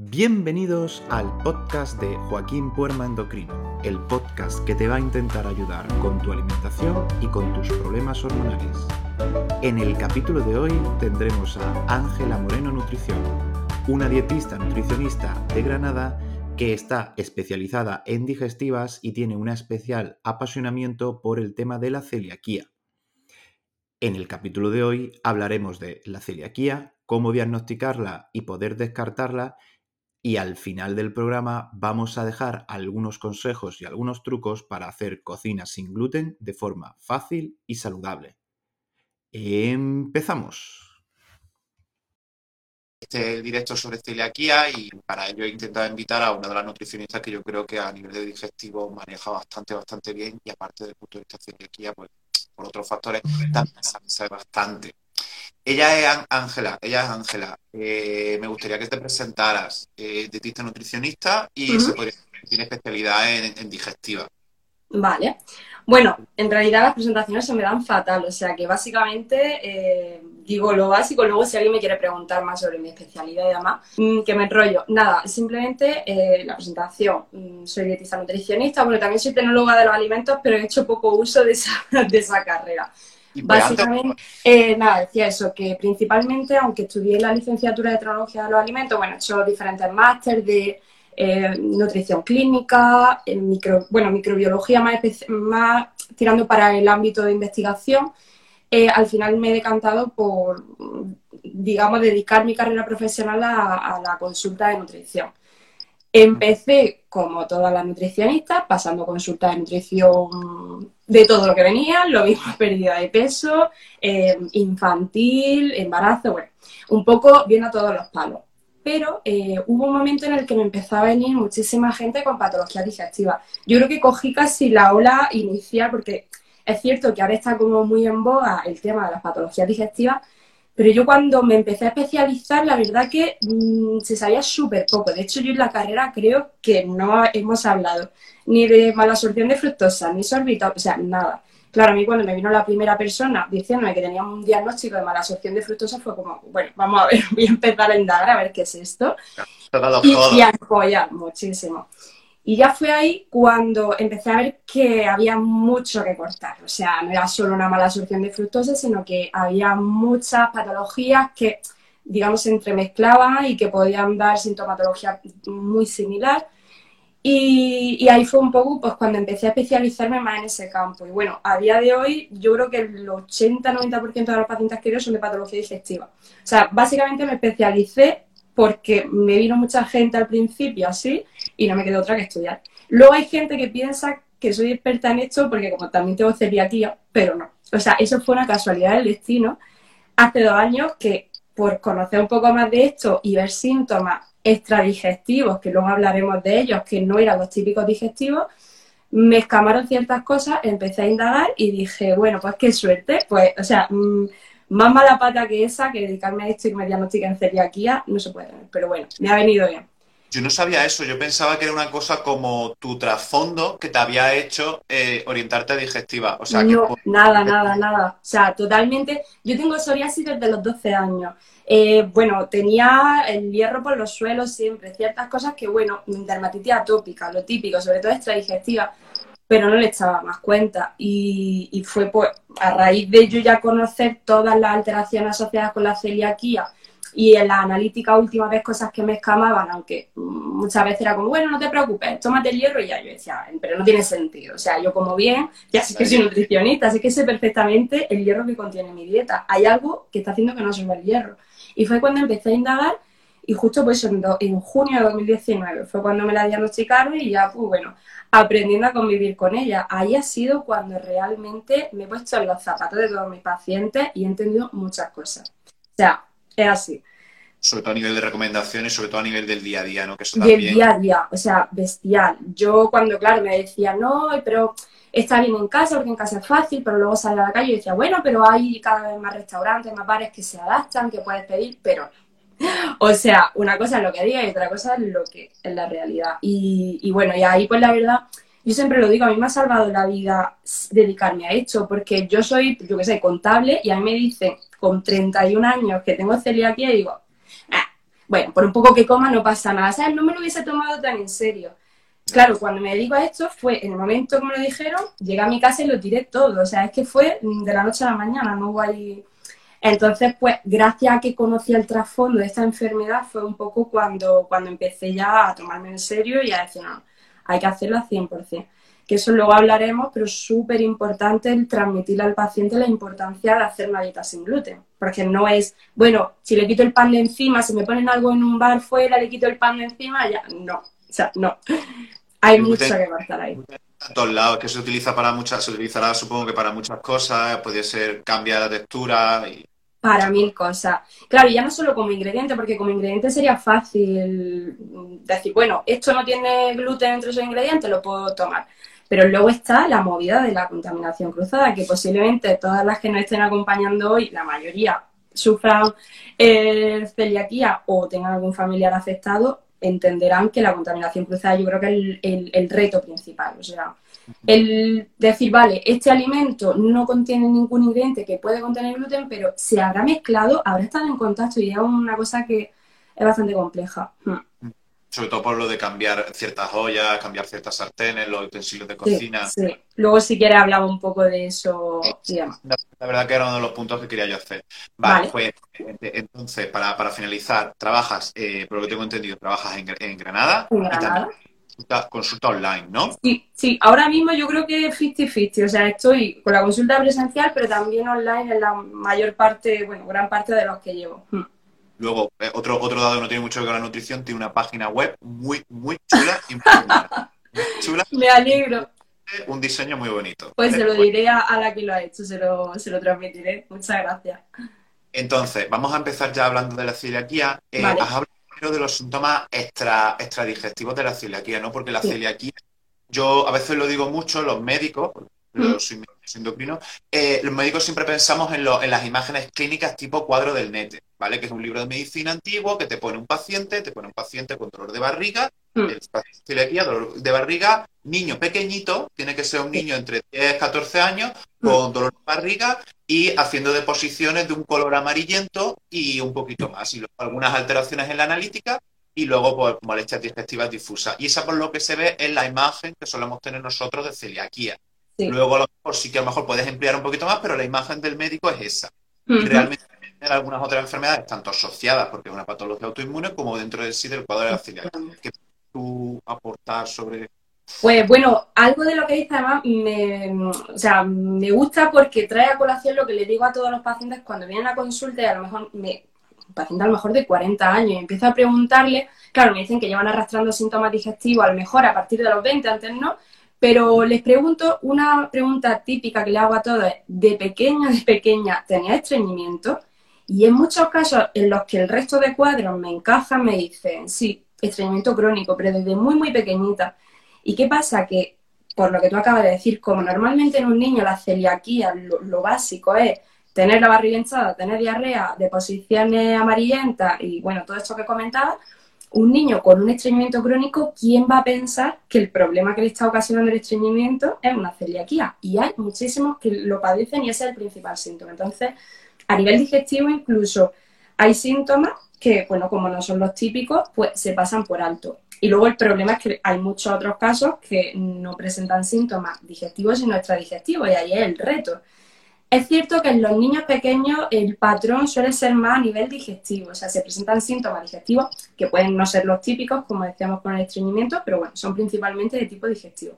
Bienvenidos al podcast de Joaquín Puerma Endocrino, el podcast que te va a intentar ayudar con tu alimentación y con tus problemas hormonales. En el capítulo de hoy tendremos a Ángela Moreno Nutrición, una dietista nutricionista de Granada que está especializada en digestivas y tiene un especial apasionamiento por el tema de la celiaquía. En el capítulo de hoy hablaremos de la celiaquía, cómo diagnosticarla y poder descartarla y al final del programa vamos a dejar algunos consejos y algunos trucos para hacer cocina sin gluten de forma fácil y saludable. Empezamos. Este directo sobre celiaquía y para ello he intentado invitar a una de las nutricionistas que yo creo que a nivel de digestivo maneja bastante, bastante bien y aparte del punto de vista de celiaquía, pues por otros factores también sabe bastante. Ella es Ángela, ella es Ángela. Eh, me gustaría que te presentaras, eh, dietista nutricionista y tiene especialidad en, digestiva. Vale. Bueno, en realidad las presentaciones se me dan fatal, o sea que básicamente eh, digo lo básico, luego si alguien me quiere preguntar más sobre mi especialidad y demás, mm, que me enrollo. Nada, simplemente eh, la presentación. Mm, soy dietista nutricionista, bueno, también soy tecnóloga de los alimentos, pero he hecho poco uso de esa, de esa carrera. Básicamente, eh, nada, decía eso, que principalmente, aunque estudié la licenciatura de tecnología de los alimentos, bueno, he hecho diferentes másteres de eh, nutrición clínica, micro, bueno, microbiología más, más tirando para el ámbito de investigación. Eh, al final me he decantado por, digamos, dedicar mi carrera profesional a la consulta de nutrición. Empecé como todas las nutricionistas, pasando consultas de nutrición de todo lo que venía, lo mismo pérdida de peso, eh, infantil, embarazo, bueno, un poco viendo todos los palos. Pero eh, hubo un momento en el que me empezó a venir muchísima gente con patología digestiva. Yo creo que cogí casi la ola inicial, porque es cierto que ahora está como muy en boga el tema de las patologías digestivas, pero yo cuando me empecé a especializar, la verdad que mm, se sabía súper poco. De hecho, yo en la carrera creo que no hemos hablado ni de mala absorción de fructosa, ni sorbitol, o sea, nada. Claro, a mí cuando me vino la primera persona diciéndome que tenía un diagnóstico de mala absorción de fructosa, fue como, bueno, vamos a ver, voy a empezar a indagar a ver qué es esto. Y, y apoyar muchísimo. Y ya fue ahí cuando empecé a ver que había mucho que cortar. O sea, no era solo una mala absorción de fructosa, sino que había muchas patologías que, digamos, se entremezclaban y que podían dar sintomatología muy similar. Y, ahí fue un poco pues, cuando empecé a especializarme más en ese campo. Y bueno, a día de hoy yo creo que el 80-90% de los pacientes que veo son de patología digestiva. O sea, básicamente me especialicé porque me vino mucha gente al principio así y no me quedó otra que estudiar. Luego hay gente que piensa que soy experta en esto porque como también tengo celiaquía, pero no. O sea, eso fue una casualidad del destino. Hace dos años que por conocer un poco más de esto y ver síntomas extradigestivos, que luego hablaremos de ellos, que no eran los típicos digestivos, me escamaron ciertas cosas, empecé a indagar y dije, bueno, pues qué suerte, pues, o sea, mm, más mala pata que esa, que dedicarme a esto y me diagnostiquen celiaquía, no se puede Pero bueno, me ha venido bien. Yo no sabía eso, yo pensaba que era una cosa como tu trasfondo que te había hecho eh, orientarte a digestiva. O sea, no, nada, nada, nada. O sea, totalmente. Yo tengo psoriasis desde los 12 años. Eh, bueno, tenía el hierro por los suelos siempre, ciertas cosas que, bueno, dermatitis atópica, lo típico, sobre todo extradigestiva pero no le echaba más cuenta. Y, fue pues, a raíz de yo ya conocer todas las alteraciones asociadas con la celiaquía y en la analítica última vez cosas que me escamaban, aunque muchas veces era como, bueno, no te preocupes, tómate el hierro y ya yo decía, pero no tiene sentido. O sea, yo como bien, ya sé que soy nutricionista, así que sé perfectamente el hierro que contiene mi dieta. Hay algo que está haciendo que no suba el hierro. Y fue cuando empecé a indagar y justo pues en, en junio de 2019 fue cuando me la diagnosticaron y ya, pues bueno, aprendiendo a convivir con ella. Ahí ha sido cuando realmente me he puesto en los zapatos de todos mis pacientes y he entendido muchas cosas. O sea, es así. Sobre todo a nivel de recomendaciones, sobre todo a nivel del día a día, ¿no? Que eso del día a día, o sea, bestial. Yo cuando, claro, me decía, no, pero está bien en casa, porque en casa es fácil, pero luego sale a la calle y decía, bueno, pero hay cada vez más restaurantes, más bares que se adaptan, que puedes pedir, pero O sea, una cosa es lo que diga y otra cosa es lo que es la realidad. Y, bueno, y ahí pues la verdad, yo siempre lo digo, a mí me ha salvado la vida dedicarme a esto, porque yo soy, yo qué sé, contable y a mí me dicen con 31 años que tengo celiaquía y digo, ah, bueno, por un poco que coma no pasa nada, ¿sabes? No me lo hubiese tomado tan en serio. Claro, cuando me dedico a esto fue en el momento que me lo dijeron, llegué a mi casa y lo tiré todo, o sea, es que fue de la noche a la mañana, no hubo ahí... Entonces, pues, gracias a que conocí el trasfondo de esta enfermedad, fue un poco cuando, cuando empecé ya a tomarme en serio y a decir, no, hay que hacerlo al 100% que eso luego hablaremos, pero es súper importante el transmitirle al paciente la importancia de hacer una dieta sin gluten, porque no es, bueno, si le quito el pan de encima, si me ponen algo en un bar fuera, le quito el pan de encima, ya, no, o sea, no. Hay mucho que marcar ahí. A todos lados, que se utiliza para muchas, se utilizará supongo que para muchas cosas, puede ser cambiar la textura y para mil cosas. Claro, ya no solo como ingrediente, porque como ingrediente sería fácil decir, bueno, esto no tiene gluten entre sus ingredientes, lo puedo tomar. Pero luego está la movida de la contaminación cruzada, que posiblemente todas las que nos estén acompañando hoy, la mayoría sufran eh, celiaquía o tengan algún familiar afectado, entenderán que la contaminación cruzada yo creo que es el, reto principal. O sea, el decir, vale, este alimento no contiene ningún ingrediente que puede contener gluten, pero se habrá mezclado, habrá estado en contacto y es una cosa que es bastante compleja. Hmm sobre todo por lo de cambiar ciertas ollas, cambiar ciertas sartenes, los utensilios de cocina. Sí, Luego, si quieres, hablaba un poco de eso. La, verdad que era uno de los puntos que quería yo hacer. Vale, pues entonces, para, finalizar, trabajas, eh, por lo que tengo entendido, trabajas en, Granada. En Granada. consulta, online, ¿no? Sí, sí. Ahora mismo yo creo que 50-50. O sea, estoy con la consulta presencial, pero también online en la mayor parte, bueno, gran parte de los que llevo. Hmm. Luego, eh, otro, otro dado que no tiene mucho que ver con la nutrición, tiene una página web muy, muy chula y muy chula. Me alegro. Un diseño muy bonito. Pues se lo diré a, la que lo ha hecho, se lo, se lo transmitiré. Muchas gracias. Entonces, vamos a empezar ya hablando de la celiaquía. Eh, Has hablado primero de los síntomas extra, extradigestivos de la celiaquía, ¿no? Porque la celiaquía, yo a veces lo digo mucho, los médicos, yo soy endocrino, eh, los médicos siempre pensamos en, en, las imágenes clínicas tipo cuadro del NETE, ¿vale? Que es un libro de medicina antiguo que te pone un paciente, te pone un paciente con dolor de barriga, mm. dolor de barriga, niño pequeñito, tiene que ser un niño entre 10 y 14 años, con dolor de barriga y haciendo deposiciones de un color amarillento y un poquito más. Y luego algunas alteraciones en la analítica y luego pues, molestias digestivas difusas. Y esa por lo que se ve es la imagen que solemos tener nosotros de celiaquía. Luego a lo mejor sí que a lo mejor puedes emplear un poquito más, pero la imagen del médico es esa. Y realmente hay algunas otras enfermedades, tanto asociadas, porque es una patología autoinmune, como dentro de sí del cuadro de la celiaquía. ¿Qué tú aportar sobre pues bueno, algo de lo que dice además me, o sea, me gusta porque trae a colación lo que le digo a todos los pacientes cuando vienen a consulta y a lo mejor me, un paciente a lo mejor de 40 años y empiezo a preguntarle, claro, me dicen que llevan arrastrando síntomas digestivos a lo mejor a partir de los 20, antes no, pero les pregunto una pregunta típica que le hago a todos, de pequeña, de pequeña, ¿tenía estreñimiento? Y en muchos casos en los que el resto de cuadros me encajan, me dicen, sí, estreñimiento crónico, pero desde muy, muy pequeñita. ¿Y qué pasa? Que, por lo que tú acabas de decir, como normalmente en un niño la celiaquía, lo, básico es tener la barriga hinchada, tener diarrea, deposiciones amarillentas y, bueno, todo esto que comentaba, un niño con un estreñimiento crónico, ¿quién va a pensar que el problema que le está ocasionando el estreñimiento es una celiaquía? Y hay muchísimos que lo padecen y ese es el principal síntoma. Entonces, a nivel digestivo incluso hay síntomas que, bueno, como no son los típicos, pues se pasan por alto. Y luego el problema es que hay muchos otros casos que no presentan síntomas digestivos sino extradigestivos y ahí es el reto. Es cierto que en los niños pequeños el patrón suele ser más a nivel digestivo, o sea, se presentan síntomas digestivos que pueden no ser los típicos, como decíamos con el estreñimiento, pero bueno, son principalmente de tipo digestivo.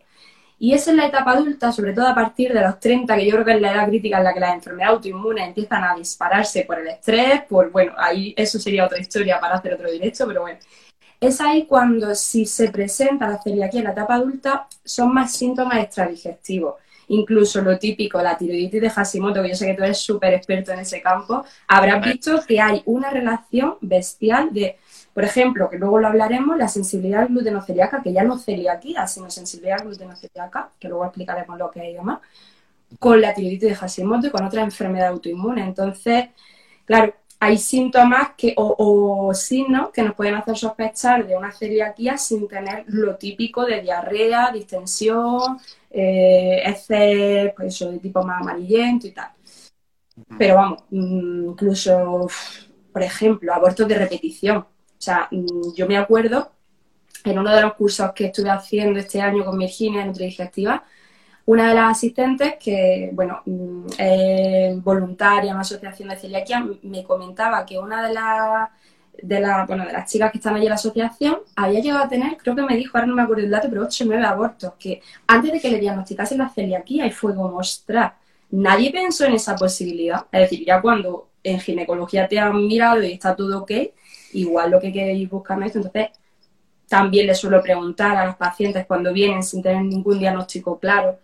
Y es en la etapa adulta, sobre todo a partir de los 30, que yo creo que es la edad crítica en la que las enfermedades autoinmunes empiezan a dispararse por el estrés, por, bueno, ahí eso sería otra historia para hacer otro directo, pero bueno. Es ahí cuando si se presenta la celiaquía en la etapa adulta, son más síntomas extradigestivos incluso lo típico, la tiroiditis de Hashimoto, que yo sé que tú eres súper experto en ese campo, habrás visto que hay una relación bestial de, por ejemplo, que luego lo hablaremos, la sensibilidad glutenoceliaca, que ya no celiaquía, sino sensibilidad glutenoceliaca, que luego explicaremos lo que hay y demás, con la tiroiditis de Hashimoto y con otra enfermedad autoinmune. Entonces, claro, hay síntomas que, o, signos que nos pueden hacer sospechar de una celiaquía sin tener lo típico de diarrea, distensión, eh, ese, pues de tipo más amarillento y tal. Pero vamos, mm, incluso, por ejemplo, abortos de repetición. sea, mm, yo me acuerdo en uno de los cursos que estuve haciendo este año con Virginia en Nutridigestiva, una de las asistentes, que, bueno, mm, es voluntaria en una asociación de celiaquía, me comentaba que una de las de, la, bueno, de las chicas que están allí en la asociación había llegado a tener, creo que me dijo, ahora no me acuerdo el dato, pero 8 o 9 abortos, que antes de que le diagnosticasen la celiaquía y fue como, ostras, nadie pensó en esa posibilidad. Es decir, ya cuando en ginecología te han mirado y está todo ok, igual lo que queréis buscar esto, entonces también le suelo preguntar a los pacientes cuando vienen sin tener ningún diagnóstico claro,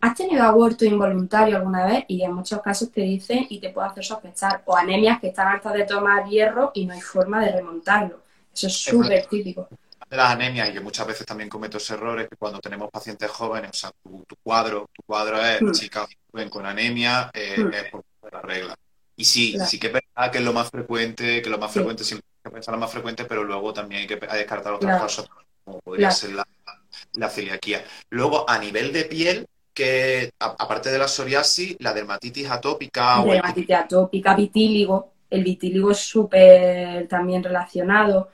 ¿has tenido aborto involuntario alguna vez? Y en muchos casos te dicen y te puede hacer sospechar, o anemias que están hartas de tomar hierro y no hay forma de remontarlo. Eso es súper típico. De las anemias, y que muchas veces también cometo esos errores, que cuando tenemos pacientes jóvenes, o sea, tu, cuadro, tu cuadro es mm. chicas con anemia, eh, mm. es por la regla. Y sí, sí que es verdad que es lo más frecuente, que lo más frecuente siempre hay que pensar lo más frecuente, pero luego también hay que descartar otras cosas, como podría ser la, la celiaquía. Luego, a nivel de piel, que aparte de la psoriasis, la dermatitis atópica. o dermatitis atópica, vitíligo. El vitíligo es súper también relacionado.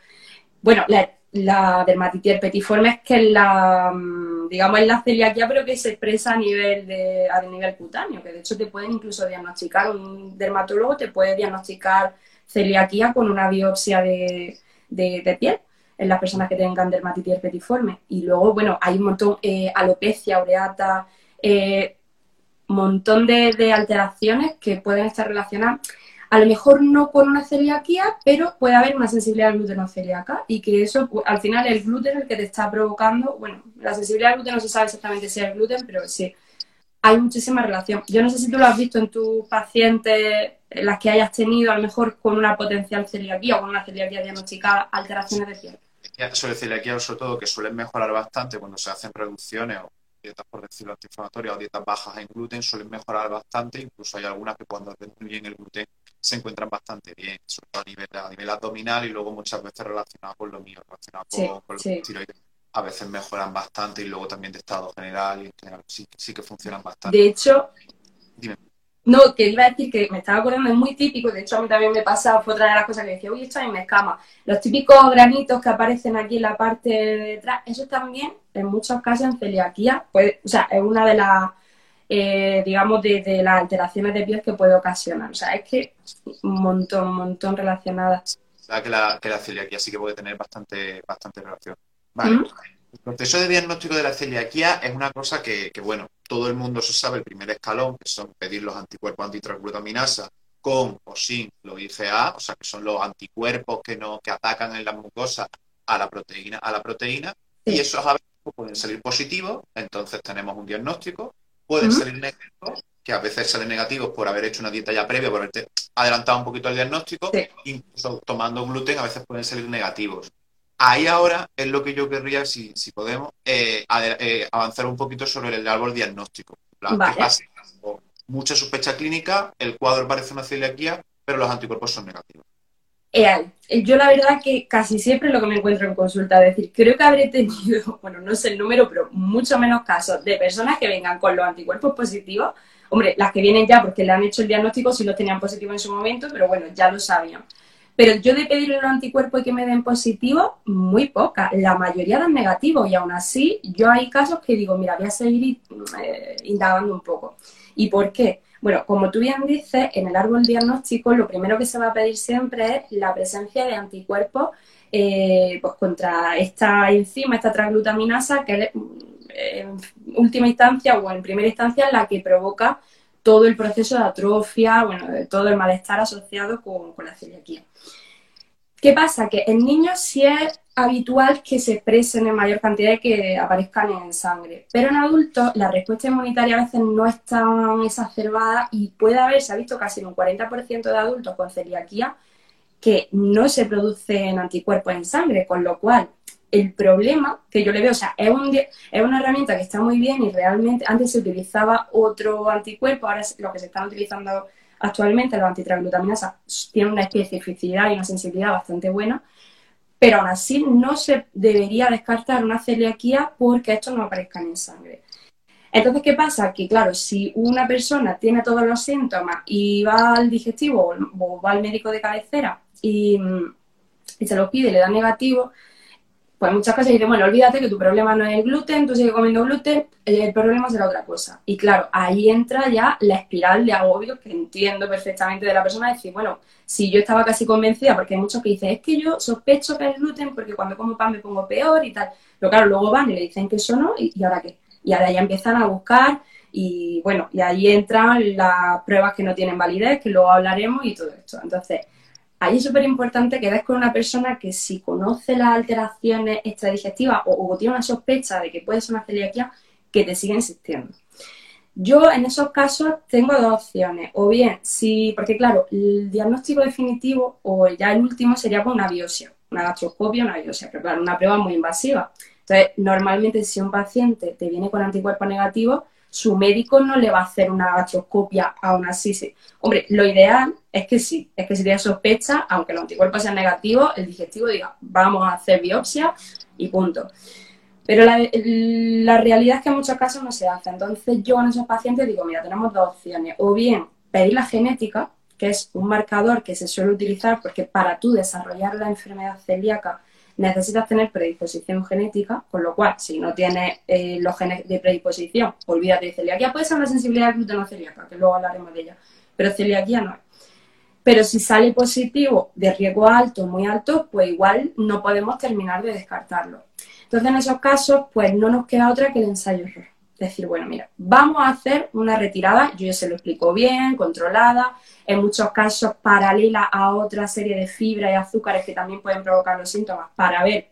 Bueno, la, dermatitis herpetiforme es que la, mm, digamos, es la celiaquía, pero que se expresa a nivel, de, a nivel cutáneo, que de hecho te pueden incluso diagnosticar, un dermatólogo te puede diagnosticar celiaquía con una biopsia de, de, piel en las personas que tengan dermatitis herpetiforme. Y luego, bueno, hay un montón, eh, alopecia, ureata, eh, montón de, alteraciones que pueden estar relacionadas, a lo mejor no con una celiaquía, pero puede haber una sensibilidad al gluten celíaca y que eso, pues, al final, el gluten es el que te está provocando, bueno, la sensibilidad al gluten no se sabe exactamente si es el gluten, pero sí, hay muchísima relación. Yo no sé si tú lo has visto en tus pacientes, las que hayas tenido, a lo mejor con una potencial celiaquía o con una celiaquía diagnosticada, alteraciones de piel. Sobre celiaquía, sobre todo, que suelen mejorar bastante cuando se hacen reducciones o dietas, por decirlo antiinflamatorias o dietas bajas en gluten suelen mejorar bastante, incluso hay algunas que cuando hacen muy bien el gluten se encuentran bastante bien, sobre todo a nivel, a nivel abdominal y luego muchas veces relacionado con lo mío, relacionado con, los tiroides. A veces mejoran bastante y luego también de estado general y en general sí, sí que funcionan bastante. De hecho, Dime. No, que iba a decir que me estaba acordando, es muy típico, de hecho a mí también me pasa, fue otra de las cosas que decía, uy, esto a mí me escama. Los típicos granitos que aparecen aquí en la parte de detrás, eso también, en muchos casos en celiaquía, pues, o sea, es una de las, eh, digamos, de, las alteraciones de piel que puede ocasionar. O sea, es que un montón, un montón relacionadas. O sea, que la, que la celiaquía sí que puede tener bastante, bastante relación. Vale. El proceso de diagnóstico de la celiaquía es una cosa que, bueno, todo el mundo se sabe el primer escalón, que son pedir los anticuerpos antitransglutaminasa con o sin los IgA, o sea, que son los anticuerpos que, no, que atacan en la mucosa a la proteína, a la proteína y esos a veces pueden salir positivos, entonces tenemos un diagnóstico, pueden salir negativos, que a veces salen negativos por haber hecho una dieta ya previa, por haberte adelantado un poquito el diagnóstico, incluso tomando gluten a veces pueden salir negativos. Ahí ahora es lo que yo querría, si, si podemos, eh, eh, avanzar un poquito sobre el árbol diagnóstico. mucha sospecha clínica, el cuadro parece una celiaquía, pero los anticuerpos son negativos. Eh, yo la verdad que casi siempre lo que me encuentro en consulta, es decir, creo que habré tenido, bueno, no sé el número, pero mucho menos casos de personas que vengan con los anticuerpos positivos. Hombre, las que vienen ya porque le han hecho el diagnóstico sí los tenían positivos en su momento, pero bueno, ya lo sabían. Pero yo de pedirle los anticuerpos y que me den positivo, muy poca. La mayoría dan negativos y aún así yo hay casos que digo, mira, voy a seguir eh, indagando un poco. ¿Y por qué? Bueno, como tú bien dices, en el árbol diagnóstico lo primero que se va a pedir siempre es la presencia de anticuerpos eh, pues contra esta enzima, esta transglutaminasa, que en última instancia o en primera instancia la que provoca todo el proceso de atrofia, bueno, de todo el malestar asociado con, la celiaquía. ¿Qué pasa? Que en niños sí es habitual que se expresen en mayor cantidad y que aparezcan en sangre, pero en adultos la respuesta inmunitaria a veces no es tan exacerbada y puede haber, se ha visto casi en un 40% de adultos con celiaquía que no se producen anticuerpos en sangre, con lo cual el problema que yo le veo, o sea, es, un, es una herramienta que está muy bien y realmente antes se utilizaba otro anticuerpo, ahora lo que se están utilizando actualmente, los antitraglutaminasa, tienen una especificidad y una sensibilidad bastante buena, pero aún así no se debería descartar una celiaquía porque estos no aparezcan en sangre. Entonces, ¿qué pasa? Que claro, si una persona tiene todos los síntomas y va al digestivo o va al médico de cabecera y y se lo pide y le da negativo, pues muchas cosas dicen, bueno, olvídate que tu problema no es el gluten, tú sigues comiendo gluten, el problema será otra cosa. Y claro, ahí entra ya la espiral de agobio que entiendo perfectamente de la persona, decir, bueno, si yo estaba casi convencida, porque hay muchos que dicen, es que yo sospecho que es gluten porque cuando como pan me pongo peor y tal. Pero claro, luego van y le dicen que eso no, y, ahora qué. Y ahora ya empiezan a buscar y bueno, y ahí entran las pruebas que no tienen validez, que luego hablaremos y todo esto. Entonces, ahí es súper importante que des con una persona que si conoce las alteraciones extradigestivas o, o, tiene una sospecha de que puede ser una celiaquía, que te siga insistiendo. Yo en esos casos tengo dos opciones. O bien, si, porque claro, el diagnóstico definitivo o ya el último sería con una biopsia, una gastroscopia, una biopsia, pero claro, una prueba muy invasiva. Entonces, normalmente si un paciente te viene con anticuerpos negativos, su médico no le va a hacer una gastroscopia aún así. Sí. Hombre, lo ideal es que sí, es que si tiene sospecha, aunque los anticuerpos sean negativos, el digestivo diga, vamos a hacer biopsia y punto. Pero la, realidad es que en muchos casos no se hace. Entonces yo en esos pacientes digo, mira, tenemos dos opciones. O bien pedir la genética, que es un marcador que se suele utilizar porque para tú desarrollar la enfermedad celíaca necesitas tener predisposición genética, con lo cual si no tienes eh, los genes de predisposición, olvídate de celiaquía. Puede ser una sensibilidad al gluten celíaca, que luego hablaremos de ella, pero celiaquía no es. Pero si sale positivo de riesgo alto, muy alto, pues igual no podemos terminar de descartarlo. Entonces, en esos casos, pues no nos queda otra que el ensayo error. Decir, bueno, mira, vamos a hacer una retirada, yo ya se lo explico bien, controlada, en muchos casos paralela a otra serie de fibras y azúcares que también pueden provocar los síntomas para ver,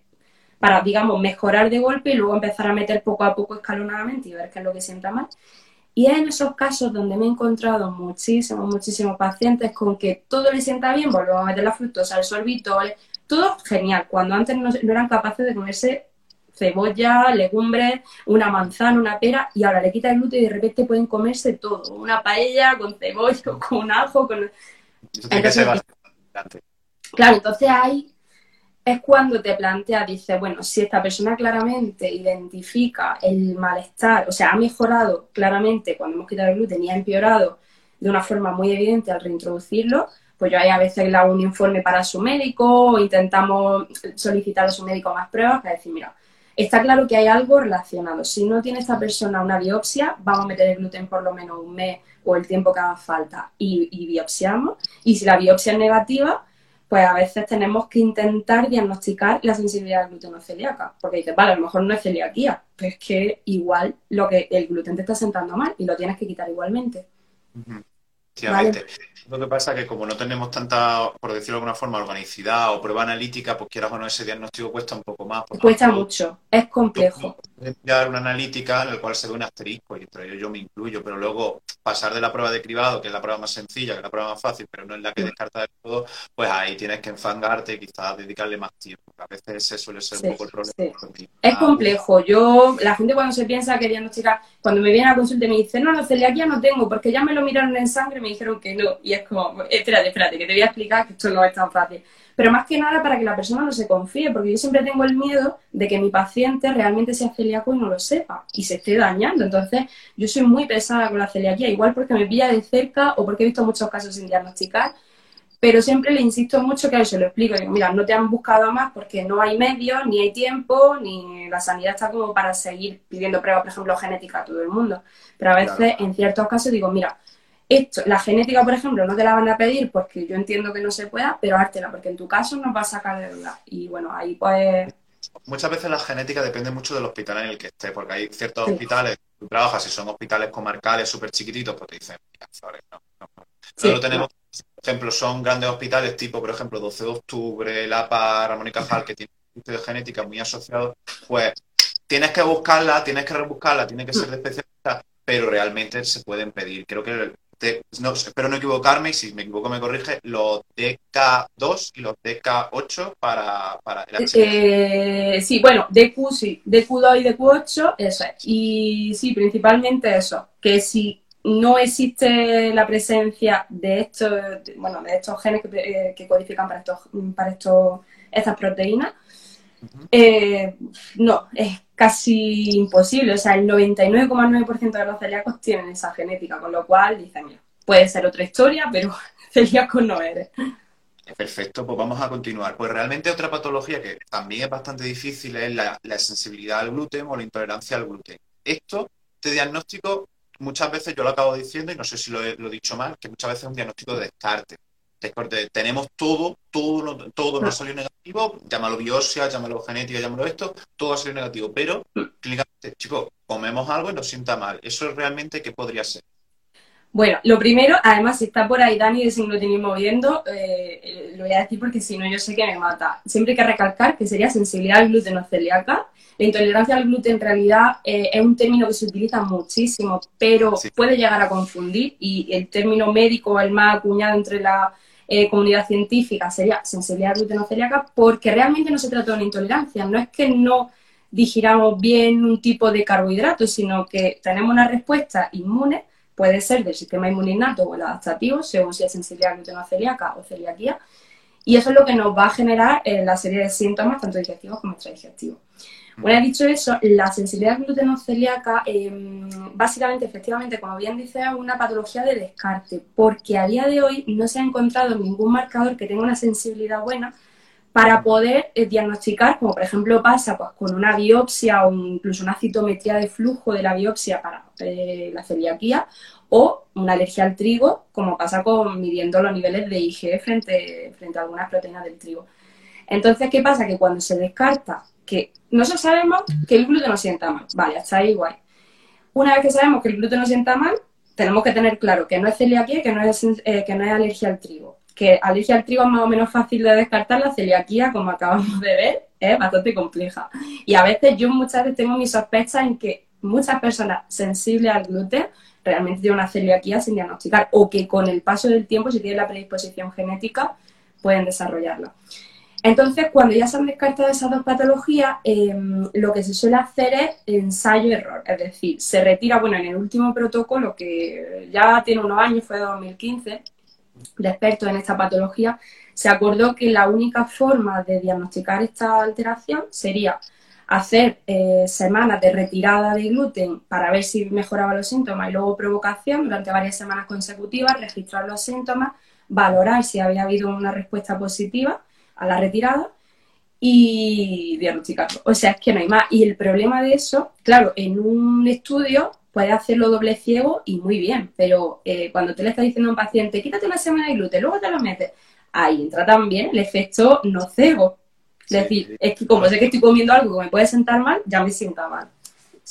para, digamos, mejorar de golpe y luego empezar a meter poco a poco escalonadamente y ver qué es lo que sienta mal. Y es en esos casos donde me he encontrado muchísimos, muchísimos pacientes con que todo les sienta bien, volvemos a meter la fructosa, el sorbitol, todo genial, cuando antes no eran capaces de comerse cebolla, legumbres, una manzana, una pera, y ahora le quita el gluten y de repente pueden comerse todo, una paella con cebolla, con ajo, con... claro, entonces ahí es cuando te planteas, dices, bueno, si esta persona claramente identifica el malestar, o sea, ha mejorado claramente cuando hemos quitado el gluten y ha empeorado de una forma muy evidente al reintroducirlo, pues yo ahí a veces le hago un informe para su médico o intentamos solicitar a su médico más pruebas para decir, mira, está claro que hay algo relacionado. Si no tiene esta persona una biopsia, vamos a meter el gluten por lo menos un mes o el tiempo que haga falta y, biopsiamos. Y si la biopsia es negativa, pues a veces tenemos que intentar diagnosticar la sensibilidad al gluten celíaca. Porque dices, vale, a lo mejor no es celiaquía, pero es que igual lo que el gluten te está sentando mal y lo tienes que quitar igualmente. Lo que pasa es que como no tenemos tanta, por decirlo de alguna forma, organicidad o prueba analítica, pues quieras o no, ese diagnóstico cuesta un poco más. Cuesta mucho, es complejo. Dar una analítica en la cual se ve un asterisco, y entre ellos yo me incluyo, pero luego pasar de la prueba de cribado, que es la prueba más sencilla, que es la prueba más fácil, pero no es la que descarta de todo, pues ahí tienes que enfangarte y quizás dedicarle más tiempo. A veces ese suele ser un poco el problema. Es complejo. Yo, la gente cuando se piensa que diagnosticar, cuando me viene a consulta y me dice, no, no, celiaquía no tengo, porque ya me lo miraron en sangre y me dijeron que no. Y es como, espérate, espérate, que te voy a explicar que esto no es tan fácil. Pero más que nada para que la persona no se confíe, porque yo siempre tengo el miedo de que mi paciente realmente sea celíaco y no lo sepa y se esté dañando. Entonces, yo soy muy pesada con la celiaquía, igual porque me pilla de cerca o porque he visto muchos casos sin diagnosticar, pero siempre le insisto mucho que a se lo explico. Digo, mira, no te han buscado más porque no hay medios, ni hay tiempo, ni la sanidad está como para seguir pidiendo pruebas, por ejemplo, genética a todo el mundo. Pero a veces, en ciertos casos, digo, mira, esto, la genética, por ejemplo, no te la van a pedir porque yo entiendo que no se pueda, pero hártela, porque en tu caso nos va a sacar de duda. Y bueno, ahí pues... Muchas veces la genética depende mucho del hospital en el que estés, porque hay ciertos hospitales, tú trabajas, si son hospitales comarcales súper chiquititos, pues te dicen, no, no. tenemos, por ejemplo, son grandes hospitales tipo, por ejemplo, 12 de octubre, LAPA, Ramón y Cajal, que tienen un de genética muy asociado, pues tienes que buscarla, tienes que rebuscarla, tiene que ser de especialista, pero realmente se pueden pedir. Creo que no, espero no equivocarme y si me equivoco me corrige, los DK2 y los DK8 para, para el eh, Sí, bueno, DQ sí, DQ2 y DQ8, eso es. Y sí, principalmente eso, que si no existe la presencia de estos, bueno, de estos genes que, eh, codifican para estos, para estos, estas proteínas, eh, no, es casi imposible. O sea, el 99,9% de los celíacos tienen esa genética, con lo cual dicen, mira, puede ser otra historia, pero celíaco no eres. Perfecto, pues vamos a continuar. Pues realmente otra patología que también es bastante difícil es la, sensibilidad al gluten o la intolerancia al gluten. Esto, este diagnóstico, muchas veces yo lo acabo diciendo y no sé si lo he, dicho mal, que muchas veces es un diagnóstico de descarte. Tenemos todo, todo, todo nos salió negativo, llámalo biopsia, llámalo genética, llámalo esto, todo ha salido negativo, pero mm. clínicamente, chicos, comemos algo y nos sienta mal. ¿Eso es realmente qué podría ser? Bueno, lo primero, además, si está por ahí Dani de Singlotinismo viendo, eh, lo voy a decir porque si no yo sé que me mata. Siempre hay que recalcar que sería sensibilidad al gluten o celíaca. La intolerancia al gluten en realidad eh, es un término que se utiliza muchísimo, pero puede llegar a confundir y el término médico, el más acuñado entre la eh, comunidad científica, sería sensibilidad al gluten o celíaca, porque realmente no se trata de una intolerancia. No es que no digiramos bien un tipo de carbohidrato, sino que tenemos una respuesta inmune puede ser del sistema inmuninato o el adaptativo, según si es sensibilidad gluteno celíaca o celiaquía, y eso es lo que nos va a generar eh, la serie de síntomas, tanto digestivos como extradigestivos. Una vez dicho eso, la sensibilidad gluteno celíaca, em, básicamente, efectivamente, como bien dice, es una patología de descarte, porque a día de hoy no se ha encontrado ningún marcador que tenga una sensibilidad buena para poder eh, diagnosticar, como por ejemplo pasa pues, con una biopsia o incluso una citometría de flujo de la biopsia para eh, la celiaquía, o una alergia al trigo, como pasa con midiendo los niveles de IgE frente, frente a algunas proteínas del trigo. Entonces, ¿qué pasa? Que cuando se descarta que nosotros sabemos que el gluten no sienta mal, vale, hasta ahí igual. Una vez que sabemos que el gluten no sienta mal, tenemos que tener claro que no es celiaquía, que no es, eh, que no es alergia al trigo que alergia al trigo es más o menos fácil de descartar, la celiaquía, como acabamos de ver, es bastante compleja. Y a veces yo muchas veces tengo mis sospechas en que muchas personas sensibles al gluten realmente tienen una celiaquía sin diagnosticar o que con el paso del tiempo, si tienen la predisposición genética, pueden desarrollarla. Entonces, cuando ya se han descartado esas dos patologías, em, lo que se suele hacer es ensayo-error, es decir, se retira, bueno, en el último protocolo, que ya tiene unos años, fue 2015, de expertos en esta patología, se acordó que la única forma de diagnosticar esta alteración sería hacer eh, semanas de retirada de gluten para ver si mejoraba los síntomas y luego provocación durante varias semanas consecutivas, registrar los síntomas, valorar si había habido una respuesta positiva a la retirada y diagnosticarlo. O sea, es que no hay más. Y el problema de eso, claro, en un estudio puedes hacerlo doble ciego y muy bien, pero eh, cuando te le estás diciendo a un paciente, quítate una semana de gluten, luego te lo metes, ahí entra también el efecto nocebo. Es decir, es que como sé que estoy comiendo algo que me puede sentar mal, ya me sienta mal.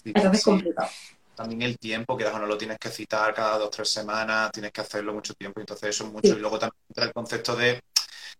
Entonces es complicado. También el tiempo, que no lo tienes que citar cada dos o tres semanas, tienes que hacerlo mucho tiempo, entonces eso es mucho. Y luego también entra el concepto de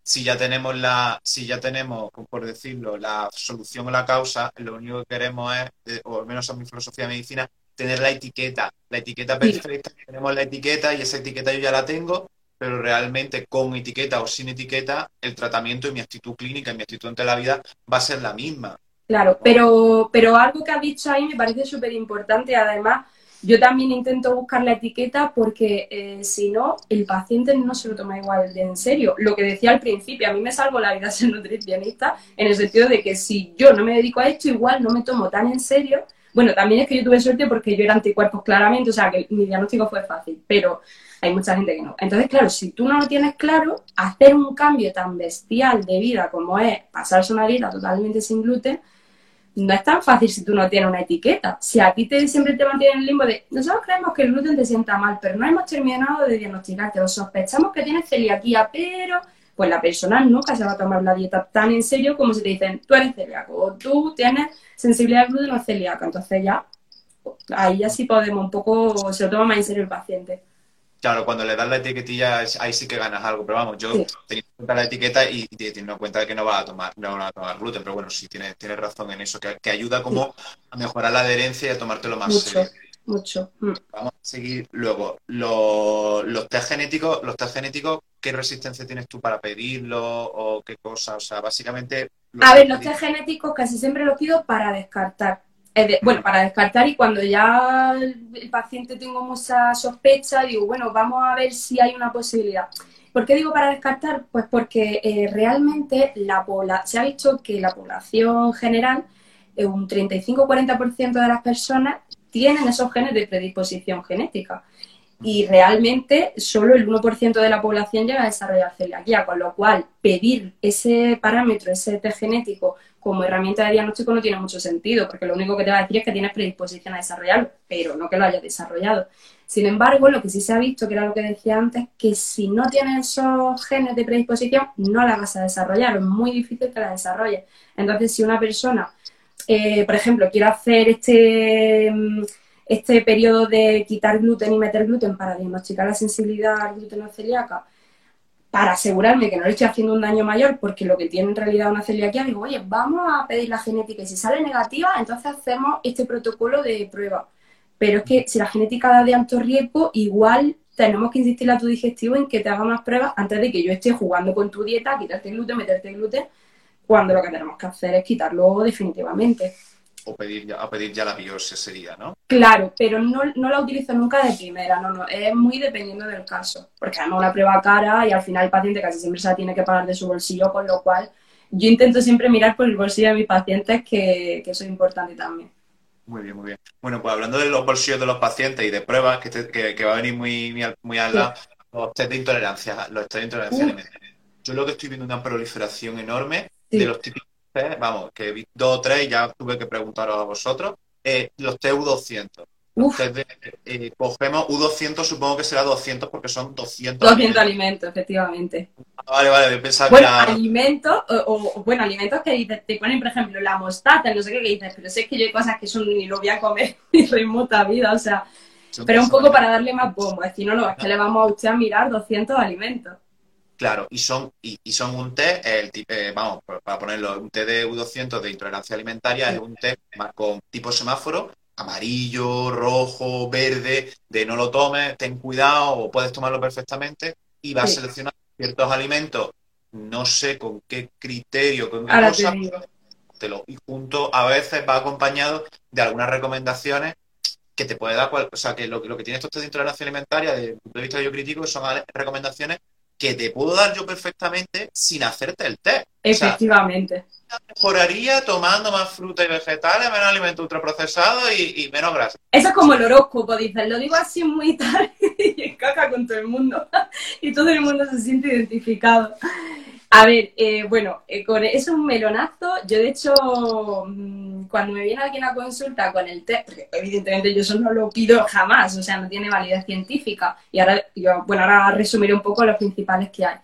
si ya tenemos la, si ya tenemos, por decirlo, la solución o la causa, lo único que queremos es, eh, o al menos en mi filosofía de medicina, tener la etiqueta, la etiqueta perfecta, tenemos la etiqueta y esa etiqueta yo ya la tengo, pero realmente con etiqueta o sin etiqueta, el tratamiento y mi actitud clínica y mi actitud ante la vida va a ser la misma. Claro, pero, pero algo que has dicho ahí me parece súper importante, además, yo también intento buscar la etiqueta porque eh, si no, el paciente no se lo toma igual de en serio. Lo que decía al principio, a mí me salvo la vida ser nutricionista en el sentido de que si yo no me dedico a esto, igual no me tomo tan en serio bueno, también es que yo tuve suerte porque yo era anticuerpos claramente, o sea que mi diagnóstico fue fácil, pero hay mucha gente que no. Entonces, claro, si tú no lo tienes claro, hacer un cambio tan bestial de vida como es pasarse una dieta totalmente sin gluten, no es tan fácil si tú no tienes una etiqueta. Si aquí te, siempre te mantienen en el limbo de, nosotros creemos que el gluten te sienta mal, pero no hemos terminado de diagnosticarte, o sospechamos que tienes celiaquía, pero pues la persona nunca se va a tomar la dieta tan en serio como si te dicen, tú eres celíaco o tú tienes sensibilidad al gluten o celíaca. Entonces ya, ahí ya sí podemos un poco, se lo toma más en serio el paciente. Claro, cuando le das la etiquetilla, ahí sí que ganas algo. Pero vamos, yo tengo en cuenta la etiqueta y teniendo en cuenta que no va a tomar, no va a tomar gluten. Pero bueno, sí tienes, tienes razón en eso, que, ayuda como a mejorar la adherencia y a tomártelo más serio mucho. Mm. Vamos a seguir luego. Los, los test genéticos, los test genéticos, ¿qué resistencia tienes tú para pedirlo o qué cosa? O sea, básicamente. A ver, los test genéticos casi siempre los pido para descartar. Bueno, para descartar y cuando ya el, paciente tengo mucha sospecha, digo, bueno, vamos a ver si hay una posibilidad. ¿Por qué digo para descartar? Pues porque eh, realmente la se ha visto que la población general, eh, un 35-40% de las personas tienen esos genes de predisposición genética. y realmente solo el 1% de la población llega a desarrollar celiaquía, con lo cual pedir ese parámetro, ese test genético como herramienta de diagnóstico no tiene mucho sentido, porque lo único que te va a decir es que tienes predisposición a desarrollarlo, pero no que lo hayas desarrollado. Sin embargo, lo que sí se ha visto, que era lo que decía antes, que si no tienes esos genes de predisposición, no la vas a desarrollar, es muy difícil que la desarrolles. Entonces, si una persona, eh, por ejemplo, quiere hacer este este periodo de quitar gluten y meter gluten para diagnosticar la sensibilidad al gluten celíaca, para asegurarme que no le estoy haciendo un daño mayor, porque lo que tiene en realidad una celiaquía, digo, oye, vamos a pedir la genética y si sale negativa, entonces hacemos este protocolo de prueba. Pero es que si la genética da de alto riesgo, igual tenemos que insistir a tu digestivo en que te haga más pruebas antes de que yo esté jugando con tu dieta, quitarte gluten, meterte gluten, cuando lo que tenemos que hacer es quitarlo definitivamente o pedir ya, a pedir ya la biopsia sería, ¿no? Claro, pero no, la utilizo nunca de primera, no, no, es muy dependiendo del caso, porque además una prueba cara y al final el paciente casi siempre se la tiene que pagar de su bolsillo, con lo cual yo intento siempre mirar por el bolsillo de mis pacientes, que, eso es importante también. Muy bien, muy bien. Bueno, pues hablando de los bolsillos de los pacientes y de pruebas, que, que, va a venir muy, muy, muy al lado, los test de intolerancia, los test de intolerancia. Yo lo que estoy viendo una proliferación enorme de los típicos vamos, que vi dos o tres ya tuve que preguntaros a vosotros, eh, los TU200. Eh, cogemos U200, supongo que será 200 porque son 200. 200 alimentos, efectivamente. Ah, vale, vale, pensaba bueno, que era... alimentos, o, bueno, alimentos que dices, te ponen, por ejemplo, la mostaza, no sé qué, que dices, pero sé que yo hay cosas que son ni lo voy a comer ni remota vida, o sea, pero un poco para darle más bombo, es decir, no, no, es que le vamos a usted a mirar 200 alimentos. Claro, y son, y, son un té, el, eh, vamos, para ponerlo, un té de U200 de intolerancia alimentaria es un té con tipo semáforo, amarillo, rojo, verde, de no lo tomes, ten cuidado o puedes tomarlo perfectamente y va a seleccionar ciertos alimentos, no sé con qué criterio, con qué cosa, te lo, y junto a veces va acompañado de algunas recomendaciones que te puede dar, o sea, que lo, lo que tiene estos test de intolerancia alimentaria, desde el punto de vista yo crítico, son recomendaciones que te puedo dar yo perfectamente sin hacerte el test. Efectivamente. mejoraría tomando más fruta y vegetales, menos alimentos ultraprocesados y, y menos grasa. Eso es como el horóscopo, dices, lo digo así muy tarde y encaja con todo el mundo. y todo el mundo se siente identificado. A ver, eh, bueno, eh, con, es un melonazo. Yo, de hecho, mm, cuando me viene alguien a consulta con el test, porque evidentemente yo eso no lo pido jamás, o sea, no tiene validez científica. Y ahora, yo, bueno, ahora resumiré un poco los principales que hay.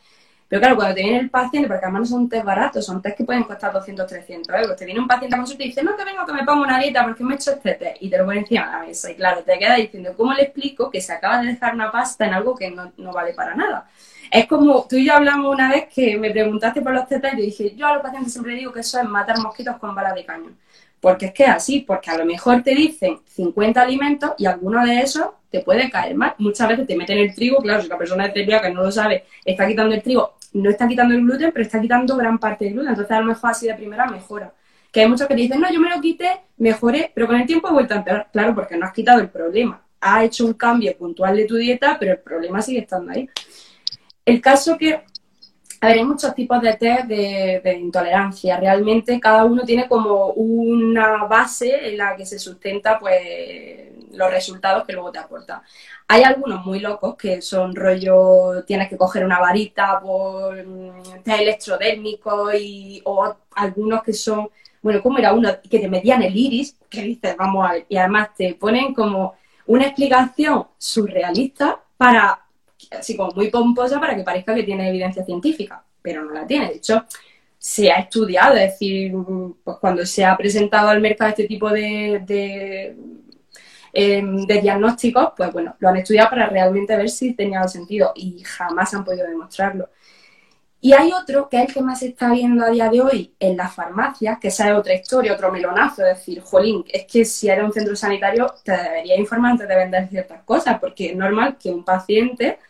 Pero claro, cuando te viene el paciente, porque además no son test baratos, son test que pueden costar 200, 300 euros. Te viene un paciente a consulta y dice, no te vengo que me ponga una dieta porque me he hecho este test. Y te lo pone encima de la mesa. Y claro, te queda diciendo, ¿cómo le explico que se acaba de dejar una pasta en algo que no, no vale para nada? Es como, tú y yo hablamos una vez que me preguntaste por los tetas y yo dije, yo a los pacientes siempre digo que eso es matar mosquitos con balas de cañón. Porque es que es así, porque a lo mejor te dicen 50 alimentos y alguno de esos te puede caer mal. Muchas veces te meten el trigo, claro, si la persona es celíaca que no lo sabe, está quitando el trigo, no está quitando el gluten, pero está quitando gran parte del gluten. Entonces a lo mejor así de primera mejora. Que hay muchos que dicen, no, yo me lo quité, mejoré, pero con el tiempo he vuelto a empeorar. Claro, porque no has quitado el problema. Has hecho un cambio puntual de tu dieta, pero el problema sigue estando ahí. El caso que, a ver, hay muchos tipos de test de, intolerancia. Realmente cada uno tiene como una base en la que se sustenta pues los resultados que luego te aporta. Hay algunos muy locos que son rollo, tienes que coger una varita por mm, test electrodérmico y, o algunos que son, bueno, como era uno que te medían el iris, que dices, vamos a ver, y además te ponen como una explicación surrealista para así como muy pomposa para que parezca que tiene evidencia científica, pero no la tiene. De hecho, se ha estudiado, es decir, pues cuando se ha presentado al mercado este tipo de, de, em, diagnósticos, pues bueno, lo han estudiado para realmente ver si tenía sentido y jamás han podido demostrarlo. Y hay otro, que es el que más se está viendo a día de hoy en las farmacias, que esa es otra historia, otro melonazo, es decir, jolín, es que si eres un centro sanitario te debería informar antes de vender ciertas cosas, porque es normal que un paciente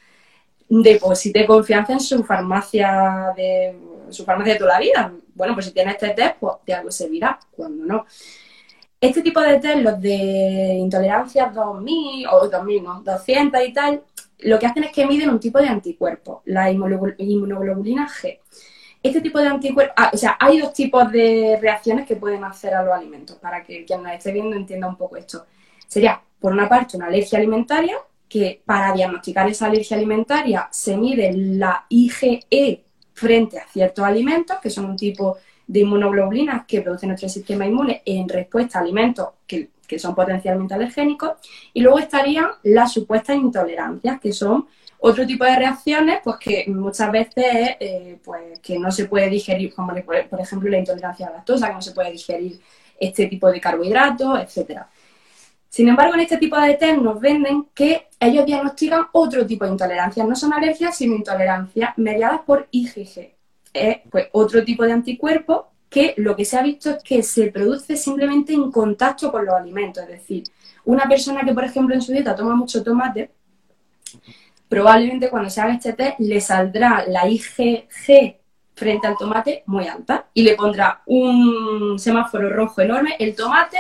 deposite confianza en su farmacia de su farmacia de toda la vida. Bueno, pues si tiene este test, pues de algo servirá, cuando no. Este tipo de test, los de intolerancia 2000 o 2000, no, 200 y tal, lo que hacen es que miden un tipo de anticuerpo, la inmunoglobulina G. Este tipo de anticuerpos, ah, o sea, hay dos tipos de reacciones que pueden hacer a los alimentos, para que quien nos esté viendo entienda un poco esto. Sería, por una parte, una alergia alimentaria, que para diagnosticar esa alergia alimentaria se mide la IgE frente a ciertos alimentos, que son un tipo de inmunoglobulinas que produce nuestro sistema inmune en respuesta a alimentos que, son potencialmente alergénicos. Y luego estarían las supuestas intolerancias, que son otro tipo de reacciones, pues que muchas veces eh, pues, que no se puede digerir, como por ejemplo la intolerancia a la lactosa, que no se puede digerir este tipo de carbohidratos, etcétera. Sin embargo, en este tipo de test nos venden que ellos diagnostican otro tipo de intolerancias. No son alergias, sino intolerancias mediadas por IgG. Es pues, otro tipo de anticuerpo que lo que se ha visto es que se produce simplemente en contacto con los alimentos. Es decir, una persona que, por ejemplo, en su dieta toma mucho tomate, probablemente cuando se haga este test le saldrá la IgG frente al tomate muy alta y le pondrá un semáforo rojo enorme. El tomate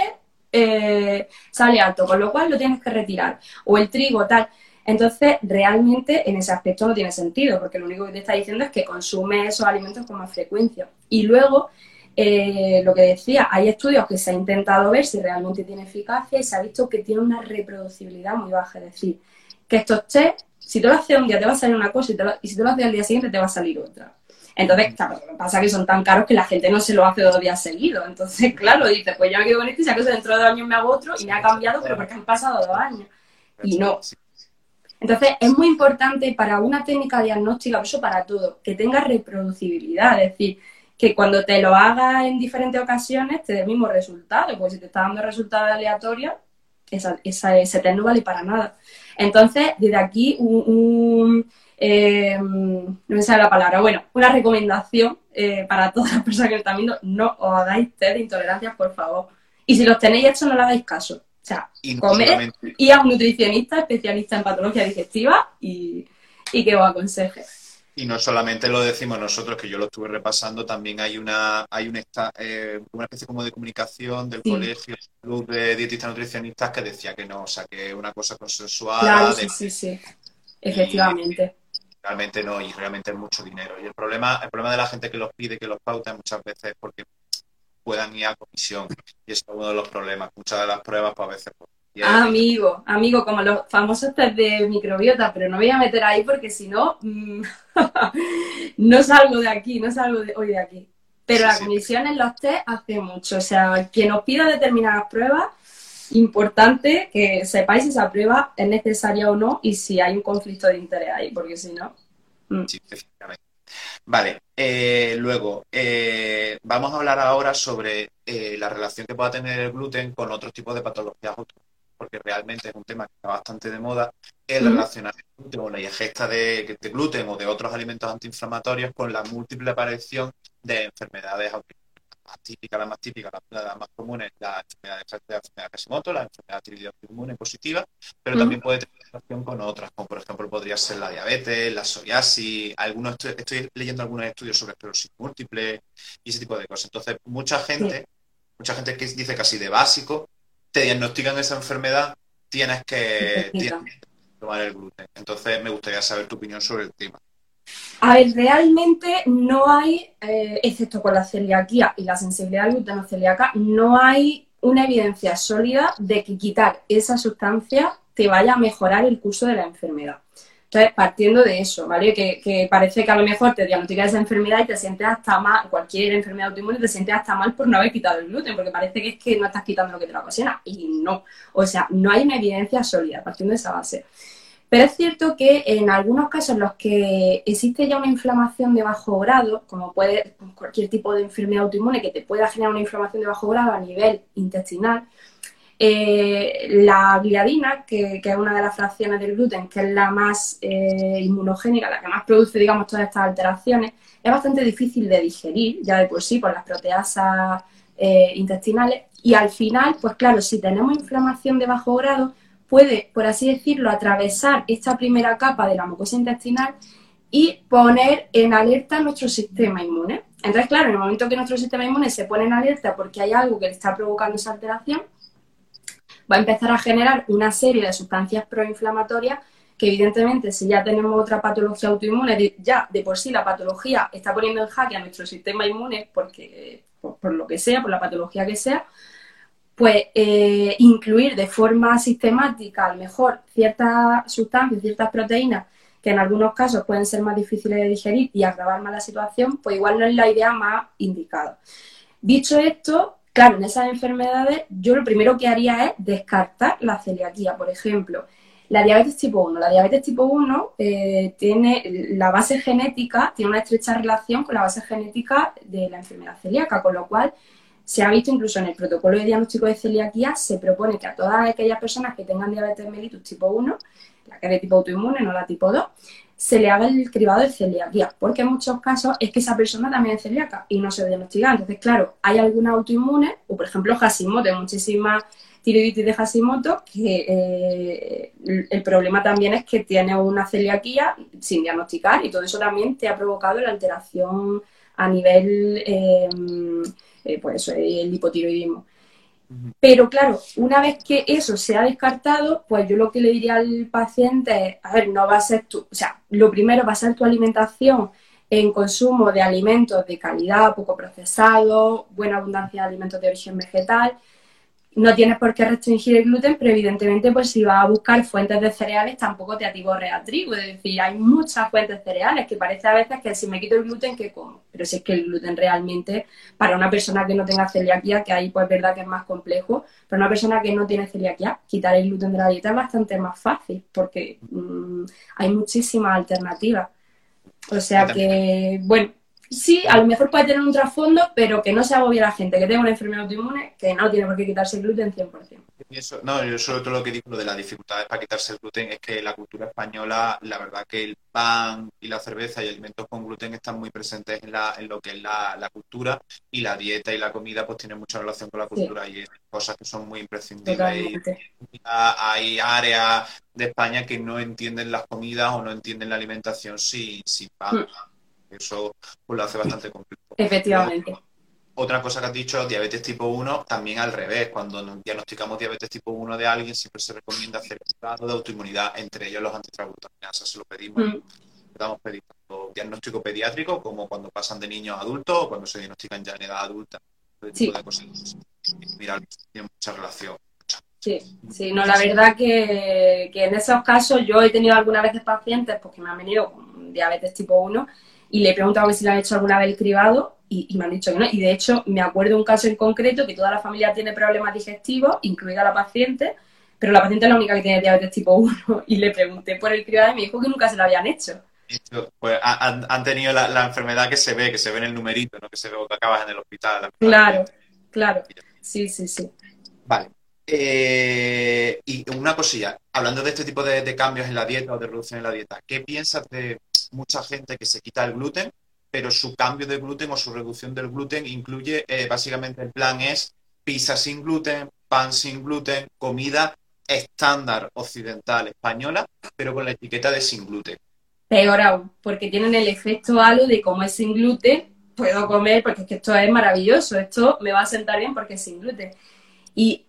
eh, sale alto, con lo cual lo tienes que retirar. O el trigo, tal. Entonces, realmente en ese aspecto no tiene sentido, porque lo único que te está diciendo es que consume esos alimentos con más frecuencia. Y luego, eh, lo que decía, hay estudios que se ha intentado ver si realmente tiene eficacia y se ha visto que tiene una reproducibilidad muy baja. Es decir, que estos test, si tú lo haces un día te va a salir una cosa y, y si tú lo haces al día siguiente te va a salir otra. Entonces, lo que pasa es que son tan caros que la gente no se lo hace dos días seguidos. Entonces, claro, dice, pues yo me quedo con este y si acaso dentro de dos años me hago otro y me ha cambiado, pero porque han pasado dos años. Y no. Entonces, es muy importante para una técnica diagnóstica, eso para todo, que tenga reproducibilidad. Es decir, que cuando te lo hagas en diferentes ocasiones te dé el mismo resultado. Pues si te está dando resultados aleatorios, esa, ese test no vale para nada. Entonces, desde aquí, un eh, no me sale la palabra, bueno, una recomendación eh, para todas las personas que están viendo, no os hagáis test de intolerancias, por favor. Y si los tenéis hechos, no le hagáis caso. O sea, y comer y a un nutricionista especialista en patología digestiva y, que os aconseje. Y no solamente lo decimos nosotros, que yo lo estuve repasando, también hay una hay una, eh, una especie como de comunicación del colegio de dietistas nutricionistas que decía que no, o sea, que es una cosa consensuada. Claro, sí, sí, sí, efectivamente realmente no, y realmente es mucho dinero. Y el problema, el problema de la gente que los pide, que los pauta, muchas veces es porque puedan ir a comisión. Y eso es uno de los problemas. Muchas de las pruebas, pues a veces. Pues, amigo, amigo, como los famosos test de microbiota, pero no voy a meter ahí porque si no, mm, no salgo de aquí, no salgo de hoy de aquí. Pero la comisión en los test hace mucho. O sea, quien nos pida determinadas pruebas, importante que sepáis si esa prueba es necesaria o no y si hay un conflicto de interés ahí, porque si no. Mm. Sí, efectivamente. Vale, eh, luego eh, vamos a hablar ahora sobre eh, la relación que pueda tener el gluten con otros tipos de patologías porque realmente es un tema que está bastante de moda, el relacionar el gluten o la ingesta de, de, gluten o de otros alimentos antiinflamatorios con la múltiple aparición de enfermedades autoinmunes más típica, la más típica, la, más común es la enfermedad de, la enfermedad Hashimoto, la enfermedad tiroidea inmune positiva, pero también puede tener relación con otras, como por ejemplo podría ser la diabetes, la psoriasis, algunos estoy, leyendo algunos estudios sobre esclerosis múltiple y ese tipo de cosas. Entonces, mucha gente, mucha gente que dice casi de básico, te diagnostican esa enfermedad, tienes que, tienes que tomar el gluten. Entonces, me gustaría saber tu opinión sobre el tema. A ver, realmente no hay, eh, excepto con la celiaquía y la sensibilidad al gluteno celíaca, no hay una evidencia sólida de que quitar esa sustancia te vaya a mejorar el curso de la enfermedad. Entonces, partiendo de eso, ¿vale? Que, parece que a lo mejor te diagnosticas esa enfermedad y te sientes hasta mal, cualquier enfermedad autoinmune te sientes hasta mal por no haber quitado el gluten, porque parece que es que no estás quitando lo que te lo ocasiona. Y no. O sea, no hay una evidencia sólida partiendo de esa base. Pero es cierto que en algunos casos en los que existe ya una inflamación de bajo grado, como puede pues, cualquier tipo de enfermedad autoinmune que te pueda generar una inflamación de bajo grado a nivel intestinal, eh, la gliadina, que, es una de las fracciones del gluten, que es la más eh, inmunogénica, la que más produce, digamos, todas estas alteraciones, es bastante difícil de digerir, ya de por sí, por las proteasas eh, intestinales. Y al final, pues claro, si tenemos inflamación de bajo grado, puede, por así decirlo, atravesar esta primera capa de la mucosa intestinal y poner en alerta nuestro sistema inmune. Entonces, claro, en el momento que nuestro sistema inmune se pone en alerta porque hay algo que le está provocando esa alteración, va a empezar a generar una serie de sustancias proinflamatorias que evidentemente si ya tenemos otra patología autoinmune, ya de por sí la patología está poniendo en jaque a nuestro sistema inmune porque por, por lo que sea, por la patología que sea, pues eh, incluir de forma sistemática a lo mejor ciertas sustancias, ciertas proteínas que en algunos casos pueden ser más difíciles de digerir y agravar más la situación, pues igual no es la idea más indicada. Dicho esto, claro, en esas enfermedades yo lo primero que haría es descartar la celiaquía, por ejemplo. La diabetes tipo 1. La diabetes tipo 1 eh, tiene la base genética, tiene una estrecha relación con la base genética de la enfermedad celíaca, con lo cual se ha visto incluso en el protocolo de diagnóstico de celiaquía, se propone que a todas aquellas personas que tengan diabetes mellitus tipo 1, la que es de tipo autoinmune, no la tipo 2, se le haga el cribado de celiaquía, porque en muchos casos es que esa persona también es celíaca y no se diagnostica. Entonces, claro, hay alguna autoinmune, o por ejemplo Hashimoto, muchísimas tiroiditis de Hashimoto, que eh, el problema también es que tiene una celiaquía sin diagnosticar y todo eso también te ha provocado la alteración a nivel eh, eh, pues el hipotiroidismo. Pero claro, una vez que eso se ha descartado, pues yo lo que le diría al paciente es, a ver, no va a ser tu, o sea, lo primero va a ser tu alimentación en consumo de alimentos de calidad, poco procesados, buena abundancia de alimentos de origen vegetal, no tienes por qué restringir el gluten, pero evidentemente pues si vas a buscar fuentes de cereales tampoco te atiborre a trigo, es decir, hay muchas fuentes de cereales que parece a veces que si me quito el gluten, ¿qué como? Pero si es que el gluten realmente, para una persona que no tenga celiaquía, que ahí pues es verdad que es más complejo, para una persona que no tiene celiaquía, quitar el gluten de la dieta es bastante más fácil, porque mm, hay muchísimas alternativas. O sea que, bueno, sí, a lo mejor puede tener un trasfondo, pero que no se agobie la gente que tenga una enfermedad autoinmune que no tiene por qué quitarse el gluten 100%. Eso, no, yo sobre todo lo que digo de las dificultades para quitarse el gluten es que la cultura española, la verdad que el pan y la cerveza y alimentos con gluten están muy presentes en, la, en lo que es la, cultura y la dieta y la comida pues tiene mucha relación con la cultura y hay cosas que son muy imprescindibles. hay áreas de España que no entienden las comidas o no entienden la alimentación sin, sin pan. Mm. Eso pues, lo hace bastante complejo. Efectivamente. otra cosa que has dicho, diabetes tipo 1, también al revés. Cuando diagnosticamos diabetes tipo 1 de alguien, siempre se recomienda hacer un grado de autoinmunidad, entre ellos los antitransglutaminasas. Se lo pedimos. Mm. Damos tanto diagnóstico pediátrico como cuando pasan de niños a adultos o cuando se diagnostican ya en edad adulta. Sí. Mira, tiene mucha relación. Sí, sí, no, la verdad que, que, en esos casos yo he tenido algunas veces pacientes porque me han venido con diabetes tipo 1 y le he preguntado si le han hecho alguna vez el cribado y, me han dicho que no. Y de hecho, me acuerdo de un caso en concreto que toda la familia tiene problemas digestivos, incluida la paciente, pero la paciente es la única que tiene diabetes tipo 1 y le pregunté por el cribado y me dijo que nunca se lo habían hecho. Pues han, tenido la, enfermedad que se ve, que se ve en el numerito, ¿no? que se ve cuando acabas en el hospital. Claro, claro. Sí, sí, sí. Vale. Eh, y una cosilla, hablando de este tipo de, de, cambios en la dieta o de reducción en la dieta, ¿qué piensas de mucha gente que se quita el gluten, pero su cambio de gluten o su reducción del gluten incluye, eh, básicamente el plan es pizza sin gluten, pan sin gluten, comida estándar occidental española, pero con la etiqueta de sin gluten. Peor aún, porque tienen el efecto halo de como es sin gluten, puedo comer porque es que esto es maravilloso, esto me va a sentar bien porque es sin gluten. Y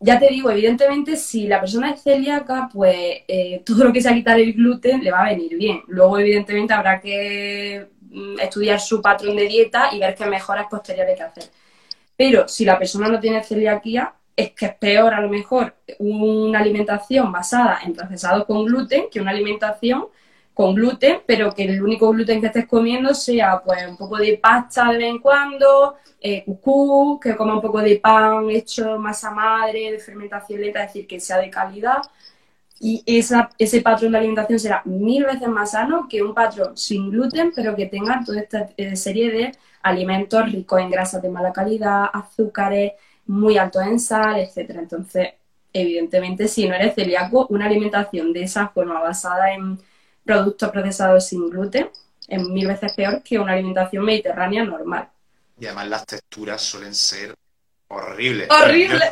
ya te digo, evidentemente, si la persona es celíaca, pues eh, todo lo que sea quitar el gluten le va a venir bien. Luego, evidentemente, habrá que mm, estudiar su patrón de dieta y ver qué mejoras posteriores hay que hacer. Pero si la persona no tiene celiaquía, es que es peor a lo mejor una alimentación basada en procesados con gluten que una alimentación con gluten, pero que el único gluten que estés comiendo sea pues un poco de pasta de vez en cuando, eh, cucú, que coma un poco de pan hecho masa madre, de fermentación lenta, es decir, que sea de calidad. Y esa, ese patrón de alimentación será mil veces más sano que un patrón sin gluten, pero que tenga toda esta eh, serie de alimentos ricos en grasas de mala calidad, azúcares muy altos en sal, etcétera. Entonces, evidentemente, si no eres celíaco, una alimentación de esa forma basada en productos procesados sin gluten es mil veces peor que una alimentación mediterránea normal. Y además las texturas suelen ser horribles. ¡Horrible!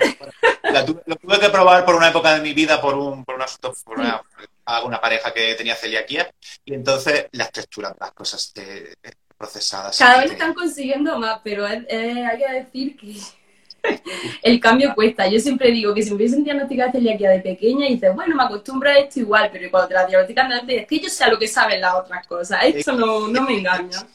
lo tuve que probar por una época de mi vida por un por una, pareja que tenía celiaquía y entonces las texturas, las cosas procesadas. Cada vez están consiguiendo más, pero hay que decir que el cambio cuesta. Yo siempre digo que si me hubiesen diagnosticado celiaquía de pequeña y dices, bueno, me acostumbro a esto igual, pero cuando te la diagnostican es que yo sé lo que saben las otras cosas. Esto no, no me engaña.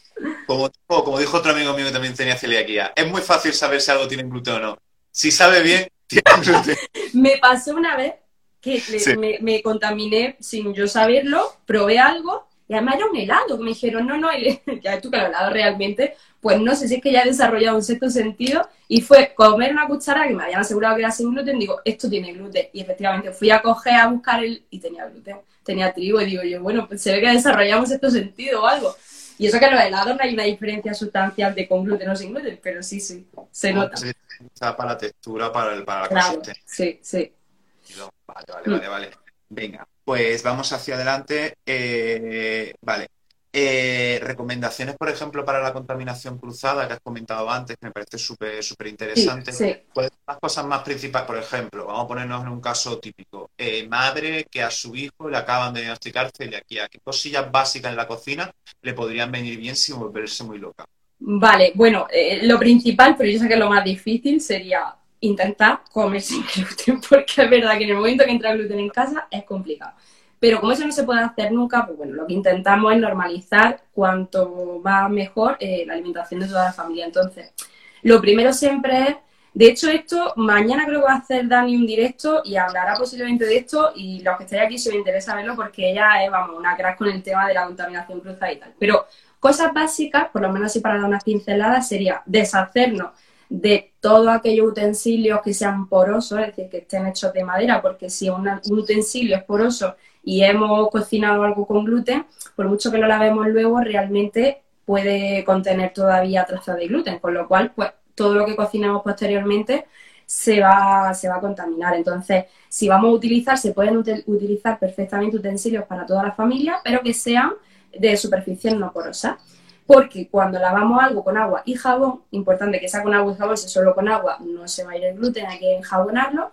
Como, como dijo otro amigo mío que también tenía celiaquía, es muy fácil saber si algo tiene gluten o no. Si sabe bien, me pasó una vez que me, me, contaminé sin yo saberlo, probé algo y además era un helado, me dijeron, no, no, ya tú que lo helado realmente, pues no sé si es que ya he desarrollado un sexto sentido y fue comer una cuchara que me habían asegurado que era sin gluten, digo, esto tiene gluten. Y efectivamente fui a coger a buscar el y tenía gluten, tenía trigo y digo yo, bueno, pues se ve que desarrollamos sexto sentido o algo. Y eso que en los helados no hay una diferencia sustancial de con gluten o sin gluten, pero sí, sí, se nota. Sí, para la textura, para, el, para la claro, Sí, sí. Vale, vale, vale, vale. Venga, pues vamos hacia adelante. Eh, vale. Eh, recomendaciones, por ejemplo, para la contaminación cruzada que has comentado antes, que me parece súper súper interesante. Sí, ¿Cuáles son las cosas más principales? Por ejemplo, vamos a ponernos en un caso típico. Eh, madre que a su hijo le acaban de diagnosticar celiaquía. ¿Qué cosillas básicas en la cocina le podrían venir bien sin volverse muy loca? Vale, bueno, lo principal, pero yo sé que lo más difícil sería intentar comer sin gluten, porque es verdad que en el momento que entra gluten en casa es complicado. Pero como eso no se puede hacer nunca, pues bueno, lo que intentamos es normalizar cuanto va mejor eh, la alimentación de toda la familia. Entonces, lo primero siempre es, de hecho esto, mañana creo que va a hacer Dani un directo y hablará posiblemente de esto y los que estéis aquí si os interesa verlo porque ella es, vamos, una crack con el tema de la contaminación cruzada y tal. Pero cosas básicas, por lo menos así para dar unas pinceladas, sería deshacernos de todos aquellos utensilios que sean porosos, es decir, que estén hechos de madera, porque si un utensilio es poroso y hemos cocinado algo con gluten, por mucho que lo lavemos luego, realmente puede contener todavía trazas de gluten, con lo cual, pues todo lo que cocinamos posteriormente se va, se va a contaminar. Entonces, si vamos a utilizar, se pueden utilizar perfectamente utensilios para toda la familia, pero que sean de superficie no porosa porque cuando lavamos algo con agua y jabón, importante que sea con agua y jabón, si solo con agua no se va a ir el gluten, hay que enjabonarlo,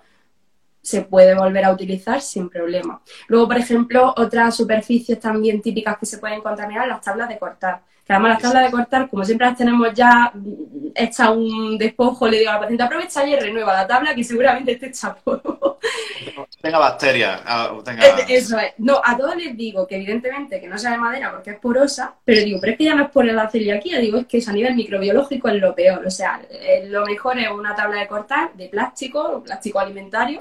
se puede volver a utilizar sin problema. Luego, por ejemplo, otras superficies también típicas que se pueden contaminar, las tablas de cortar. Además las tablas de cortar, como siempre las tenemos ya hecha un despojo, le digo a la paciente, aprovecha y renueva la tabla que seguramente esté hecha polvo. Tenga bacterias. Eso es. No, a todos les digo que evidentemente que no sea de madera porque es porosa, pero digo, pero es que ya no es por la celiaquía, digo, es que es a nivel microbiológico es lo peor. O sea, lo mejor es una tabla de cortar de plástico, plástico alimentario,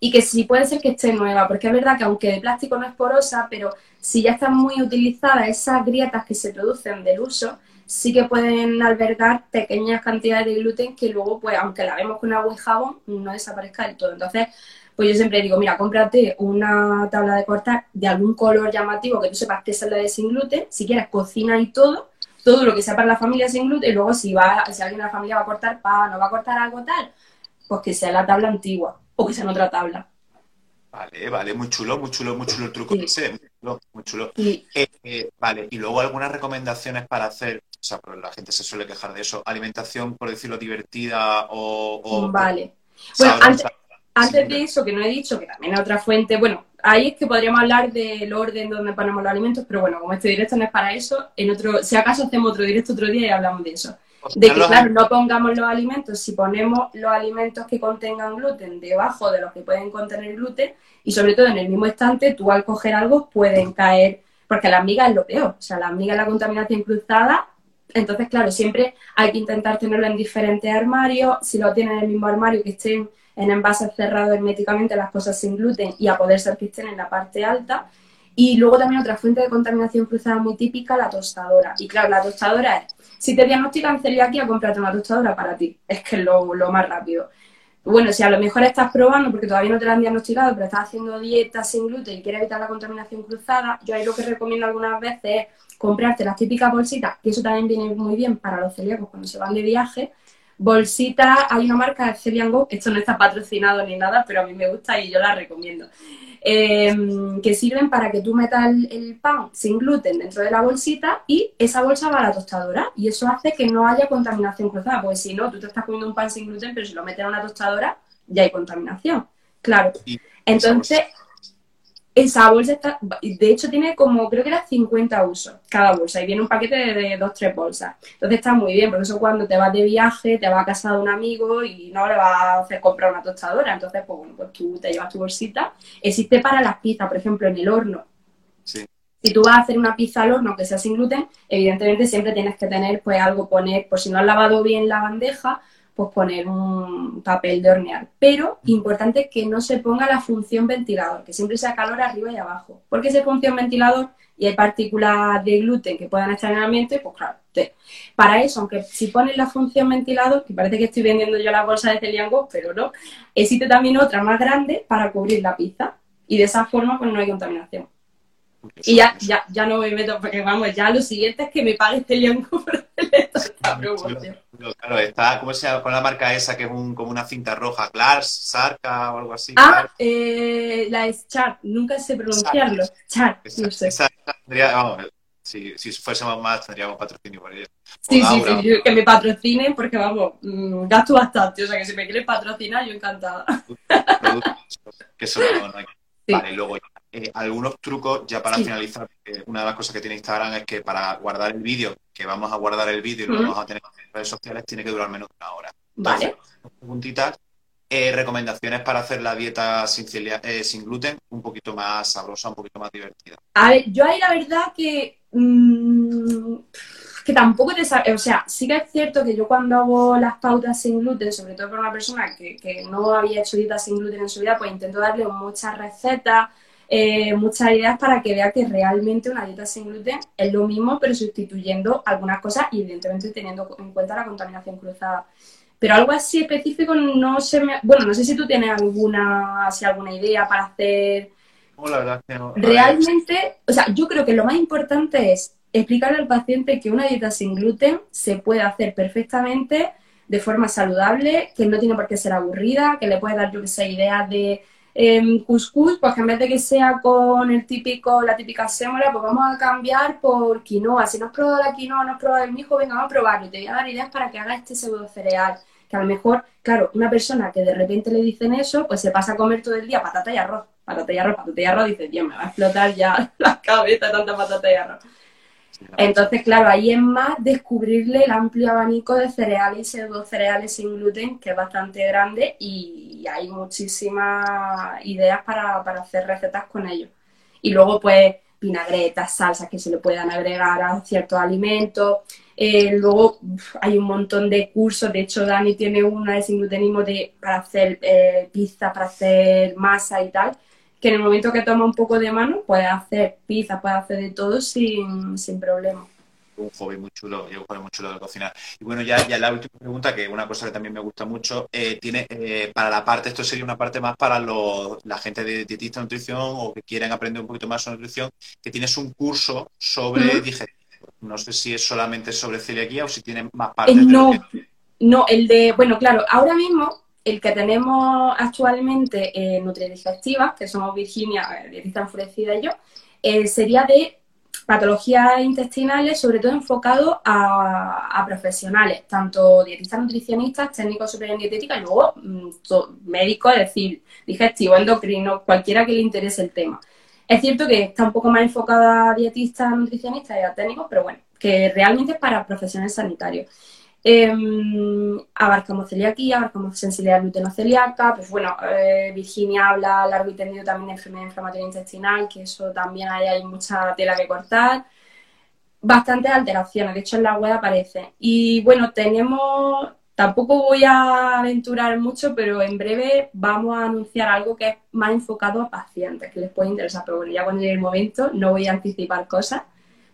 y que sí puede ser que esté nueva, porque es verdad que aunque de plástico no es porosa, pero si ya están muy utilizadas esas grietas que se producen del uso, sí que pueden albergar pequeñas cantidades de gluten que luego, pues, aunque la vemos con agua y jabón, no desaparezca del todo. Entonces, pues yo siempre digo, mira, cómprate una tabla de cortar de algún color llamativo que tú sepas que es la de sin gluten, si quieres cocina y todo, todo lo que sea para la familia sin gluten, y luego si va, si alguien de la familia va a cortar pan o va a cortar algo tal, pues que sea la tabla antigua o que sea en otra tabla. Vale, vale, muy chulo, muy chulo, muy chulo el truco muy chulo. Eh, eh, vale, y luego algunas recomendaciones para hacer, o sea, pero la gente se suele quejar de eso, alimentación, por decirlo, divertida o... vale. Bueno, antes, de eso, que no he dicho, que también es otra fuente, bueno, ahí es que podríamos hablar del orden donde ponemos los alimentos, pero bueno, como este directo no es para eso, en otro, si acaso hacemos otro directo otro día y hablamos de eso. De que, claro, no pongamos los alimentos, si ponemos los alimentos que contengan gluten debajo de los que pueden contener gluten, y sobre todo en el mismo estante, tú al coger algo pueden caer, porque la amiga es lo peor, o sea, la amiga es la contaminación cruzada, entonces, claro, siempre hay que intentar tenerlo en diferentes armarios, si lo tienen en el mismo armario, que estén en envases cerrados herméticamente las cosas sin gluten y a poder ser que estén en la parte alta. Y luego también otra fuente de contaminación cruzada muy típica, la tostadora. Y claro, la tostadora es si te diagnostican celiaquía, cómprate una tostadora para ti. Es que es lo, más rápido. Bueno, si a lo mejor estás probando, porque todavía no te la han diagnosticado, pero estás haciendo dieta sin gluten y quieres evitar la contaminación cruzada, yo ahí lo que recomiendo algunas veces es comprarte las típicas bolsitas, que eso también viene muy bien para los celíacos cuando se van de viaje. Bolsitas, hay una marca de Celian Go, esto no está patrocinado ni nada, pero a mí me gusta y yo la recomiendo. Em, que sirven para que tú metas el, pan sin gluten dentro de la bolsita y esa bolsa va a la tostadora y eso hace que no haya contaminación cruzada, porque si no, tú te estás comiendo un pan sin gluten, pero si lo metes en una tostadora ya hay contaminación. Claro. Entonces, esa bolsa está, de hecho tiene como, creo que era 50 usos cada bolsa y viene un paquete de, dos, tres bolsas. Entonces está muy bien, porque eso cuando te vas de viaje, te vas a casa de un amigo y no le vas a hacer comprar una tostadora. Entonces, pues bueno, pues tú te llevas tu bolsita. Existe para las pizzas, por ejemplo, en el horno. Sí. Si tú vas a hacer una pizza al horno que sea sin gluten, evidentemente siempre tienes que tener pues algo poner, por si no has lavado bien la bandeja, pues poner un papel de hornear. Pero importante que no se ponga la función ventilador, que siempre sea calor arriba y abajo. Porque esa función ventilador y hay partículas de gluten que puedan estar en el ambiente, pues claro, para eso, aunque si pones la función ventilador, que parece que estoy vendiendo yo la bolsa de Celiango, pero no, existe también otra más grande para cubrir la pizza. Y de esa forma, pues no hay contaminación. Y ya, ya, ya no me meto, porque vamos, ya lo siguiente es que me pague esta promoción. Claro, está, ¿cómo se llama? Con la marca esa que es un, como una cinta roja, Clars, Sarca o algo así. Ah, eh, la es Char, nunca sé pronunciarlo. Char, no sé. Esa, vamos, si, si fuésemos más, tendríamos patrocinio por ella. Sí, sí, sí, que me patrocinen porque, vamos, mm, gasto bastante. O sea, que si me quieren patrocinar, yo encantada. que eso no, hay. Vale, luego eh, algunos trucos ya para finalizar. una de las cosas que tiene Instagram es que para guardar el vídeo, que vamos a guardar el vídeo y lo vamos a tener en redes sociales, tiene que durar menos de una hora. vale. Preguntitas. Eh, recomendaciones para hacer la dieta sin, eh, sin gluten un poquito más sabrosa, un poquito más divertida. A ver, yo ahí la verdad que mm, que tampoco te sabe, o sea, sí que es cierto que yo cuando hago las pautas sin gluten, sobre todo para una persona que, que no había hecho dieta sin gluten en su vida, pues intento darle muchas recetas, eh, muchas ideas para que vea que realmente una dieta sin gluten es lo mismo, pero sustituyendo algunas cosas y evidentemente teniendo en cuenta la contaminación cruzada. Pero algo así específico no se me... Bueno, no sé si tú tienes alguna, así, alguna idea para hacer... la verdad que no. Realmente, o sea, yo creo que lo más importante es explicarle al paciente que una dieta sin gluten se puede hacer perfectamente de forma saludable, que no tiene por qué ser aburrida, que le puede dar, yo que sé, ideas de eh, couscous, pues que en vez de que sea con el típico, la típica sémola, pues vamos a cambiar por quinoa. Si no has probado la quinoa, no has probado el mijo, venga, vamos a probarlo. Te voy a dar ideas para que hagas este pseudo cereal. Que a lo mejor, claro, una persona que de repente le dicen eso, pues se pasa a comer todo el día patata y arroz, patata y arroz, patata y arroz, dice, Dios, me va a explotar ya la cabeza tanta patata y arroz. Entonces, claro, ahí es más descubrirle el amplio abanico de cereales pseudo cereales sin gluten, que es bastante grande y hay muchísimas ideas para, hacer recetas con ellos. Y luego, pues, vinagretas, salsas que se le puedan agregar a ciertos alimentos. Eh, luego hay un montón de cursos, de hecho Dani tiene una de sin glutenismo de, para hacer eh, pizza, para hacer masa y tal, que en el momento que toma un poco de mano puede hacer pizza, puede hacer de todo sin, sin problema. Un hobby muy chulo, y un hobby muy chulo de cocinar. Y bueno, ya, ya la última pregunta, que es una cosa que también me gusta mucho, eh, tiene eh, para la parte, esto sería una parte más para los, la gente de dietista de nutrición o que quieren aprender un poquito más sobre nutrición, que tienes un curso sobre digestión. No sé si es solamente sobre celiaquía o si tiene más partes. no, no, el de, bueno, claro, ahora mismo el que tenemos actualmente en Nutridigestiva, que somos Virginia, eh, dietista enfurecida y yo, eh, sería de patologías intestinales, sobre todo enfocado a, profesionales, tanto dietistas nutricionistas, técnicos superiores en dietética y luego mm, médicos, es decir, digestivo, endocrino, cualquiera que le interese el tema. Es cierto que está un poco más enfocada a dietistas, nutricionistas y a técnicos, pero bueno, que realmente es para profesionales sanitarios. Eh, abarcamos celiaquía, abarcamos sensibilidad gluteno-celíaca, pues bueno, eh, Virginia habla largo y tendido también de enfermedad inflamatoria intestinal, que eso también hay, hay mucha tela que cortar. Bastantes alteraciones, de hecho en la web aparece. Y bueno, tenemos, tampoco voy a aventurar mucho, pero en breve vamos a anunciar algo que es más enfocado a pacientes, que les puede interesar, pero bueno, ya cuando llegue el momento no voy a anticipar cosas,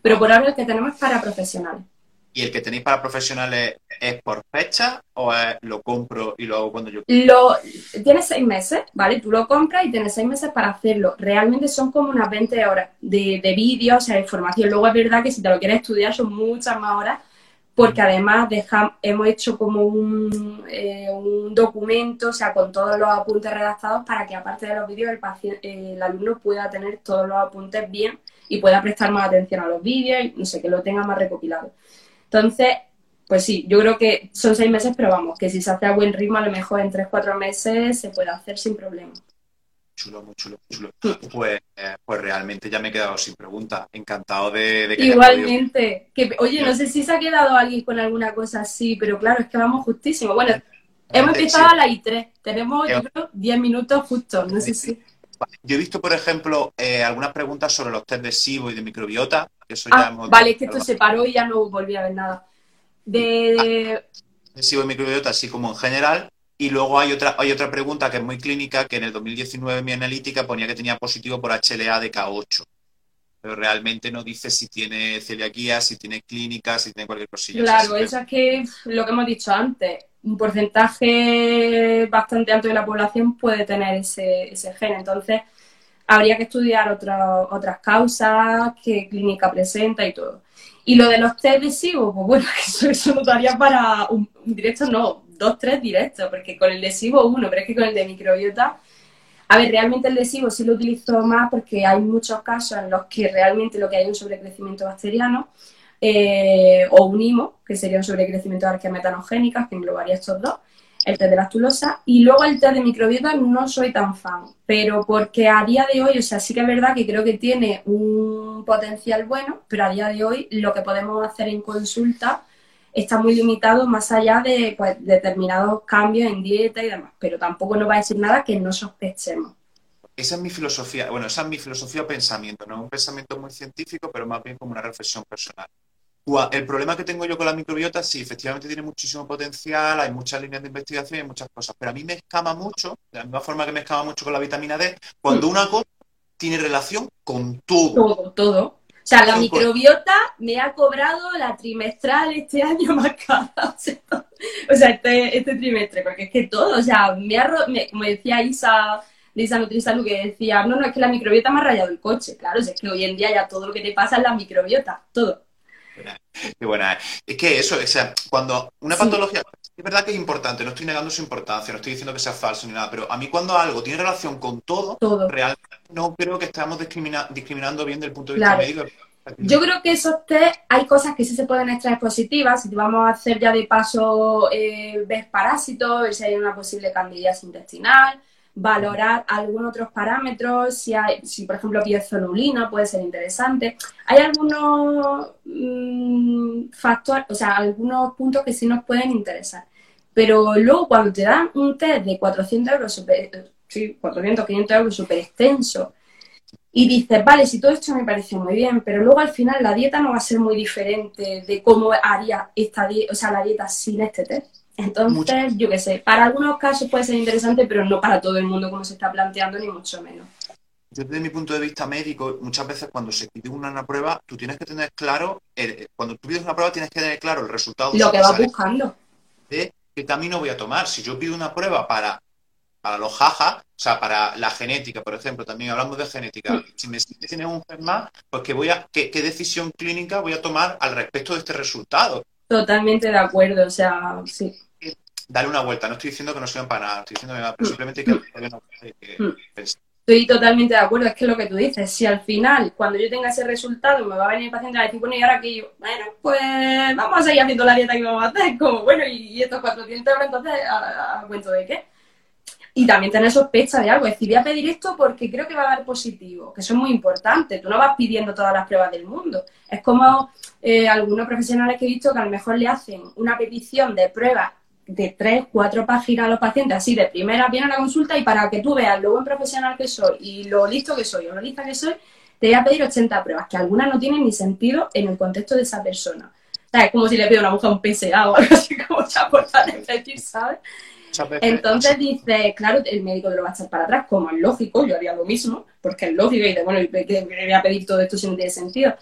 pero por ahora el que tenemos es para profesionales. ¿Y el que tenéis para profesionales es por fecha o es lo compro y lo hago cuando yo? Lo, tienes seis meses, ¿vale? Tú lo compras y tienes seis meses para hacerlo. Realmente son como unas 20 horas de, de vídeo, o sea, de información. Luego es verdad que si te lo quieres estudiar son muchas más horas, porque además hemos hecho como un, eh, un, documento, o sea, con todos los apuntes redactados para que aparte de los vídeos el, el alumno pueda tener todos los apuntes bien y pueda prestar más atención a los vídeos y no sé, que lo tenga más recopilado. Entonces, pues sí, yo creo que son seis meses, pero vamos, que si se hace a buen ritmo, a lo mejor en tres, cuatro meses se puede hacer sin problema. Chulo, muy chulo, chulo. Pues, pues realmente ya me he quedado sin pregunta. Encantado de, que Igualmente. Que, oye, no sé si se ha quedado alguien con alguna cosa así, pero claro, es que vamos justísimo. Bueno, hemos empezado a las I3. Tenemos, yo creo, 10 minutos justos. No sé si. Yo he visto, por ejemplo, eh, algunas preguntas sobre los test de SIBO y de microbiota. ah, vale, es que esto se paró y ya no volví a ver nada. De... lesivo de microbiota, así como en general. Y luego hay otra, hay otra pregunta que es muy clínica, que en el 2019 mi analítica ponía que tenía positivo por HLA de K8. Pero realmente no dice si tiene celiaquía, si tiene clínica, si tiene cualquier cosilla. Claro, eso es que lo que hemos dicho antes, un porcentaje bastante alto de la población puede tener ese, ese gen. Entonces, habría que estudiar otras causas, qué clínica presenta y todo. Y lo de los test lesivos, pues bueno, eso, eso nos daría para un, directo, no, dos, tres directos, porque con el lesivo uno, pero es que con el de microbiota, a ver, realmente el lesivo sí lo utilizo más porque hay muchos casos en los que realmente lo que hay es un sobrecrecimiento bacteriano eh, o un IMO, que sería un sobrecrecimiento de arqueas metanogénicas, que englobaría estos dos, el test de lactulosa, y luego el test de microbiota no soy tan fan, pero porque a día de hoy, o sea, sí que es verdad que creo que tiene un potencial bueno, pero a día de hoy lo que podemos hacer en consulta está muy limitado más allá de pues, determinados cambios en dieta y demás, pero tampoco nos va a decir nada que no sospechemos. Esa es mi filosofía, bueno, esa es mi filosofía pensamiento, no un pensamiento muy científico, pero más bien como una reflexión personal. El problema que tengo yo con la microbiota, sí, efectivamente tiene muchísimo potencial, hay muchas líneas de investigación y muchas cosas, pero a mí me escama mucho, de la misma forma que me escama mucho con la vitamina D, cuando mm. una cosa tiene relación con todo. Todo, todo. O sea, la microbiota me ha cobrado la trimestral este año más cara. O sea, este, este, trimestre, porque es que todo, o sea, me ha, como decía Isa de Isa Nutrisalud, que decía, no, no, es que la microbiota me ha rayado el coche. Claro, es que hoy en día ya todo lo que te pasa es la microbiota, todo. Qué buena. Es que eso, o sea, cuando una patología, es verdad que es importante, no estoy negando su importancia, no estoy diciendo que sea falso ni nada, pero a mí cuando algo tiene relación con todo, realmente no creo que estamos discriminando bien desde el punto de vista médico. Yo creo que esos test, hay cosas que sí se pueden extraer positivas. Si vamos a hacer ya de paso, eh, ver parásitos, ver si hay una posible candidiasis intestinal, valorar algunos otros parámetros, si, hay, si por ejemplo piezonulina puede ser interesante. Hay algunos mm, factores, o sea, algunos puntos que sí nos pueden interesar. Pero luego cuando te dan un test de 400 euros, super, sí, 400, 500 euros súper extenso, y dices, vale, si todo esto me parece muy bien, pero luego al final la dieta no va a ser muy diferente de cómo haría esta o sea, la dieta sin este test. Entonces, yo qué sé, para algunos casos puede ser interesante, pero no para todo el mundo como se está planteando, ni mucho menos. Desde mi punto de vista médico, muchas veces cuando se pide una, prueba, tú tienes que tener claro, cuando tú pides una prueba tienes que tener claro el resultado. Lo que vas buscando. De qué camino voy a tomar. Si yo pido una prueba para, para los jajas, o sea, para la genética, por ejemplo, también hablamos de genética. Mm. Si me tienes un gen más, pues ¿qué, voy a, qué, qué decisión clínica voy a tomar al respecto de este resultado? Totalmente de acuerdo, o sea, sí dale una vuelta. No estoy diciendo que no sean para nada, estoy diciendo que simplemente que, que, mm. Estoy totalmente de acuerdo, es que lo que tú dices, si al final, cuando yo tenga ese resultado, me va a venir el paciente a decir, bueno, y ahora que yo, bueno, pues vamos a seguir haciendo la dieta que vamos a hacer, como, bueno, y, estos 400 euros, entonces, ¿a, cuento de qué? Y también tener sospecha de algo, es decir, voy a pedir esto porque creo que va a dar positivo, que eso es muy importante, tú no vas pidiendo todas las pruebas del mundo. Es como eh, algunos profesionales que he visto que a lo mejor le hacen una petición de pruebas de tres, cuatro páginas a los pacientes, así de primera viene a la consulta y para que tú veas lo buen profesional que soy y lo listo que soy o lo lista que soy, te voy a pedir 80 pruebas, que algunas no tienen ni sentido en el contexto de esa persona. O sea, es como si le pido a una mujer un PSA o algo así como ya por repetir, ¿sabes? Entonces dice, claro, el médico te lo va a echar para atrás, como es lógico, yo haría lo mismo, porque es lógico y dice, bueno, le voy a pedir todo esto si no tiene sentido.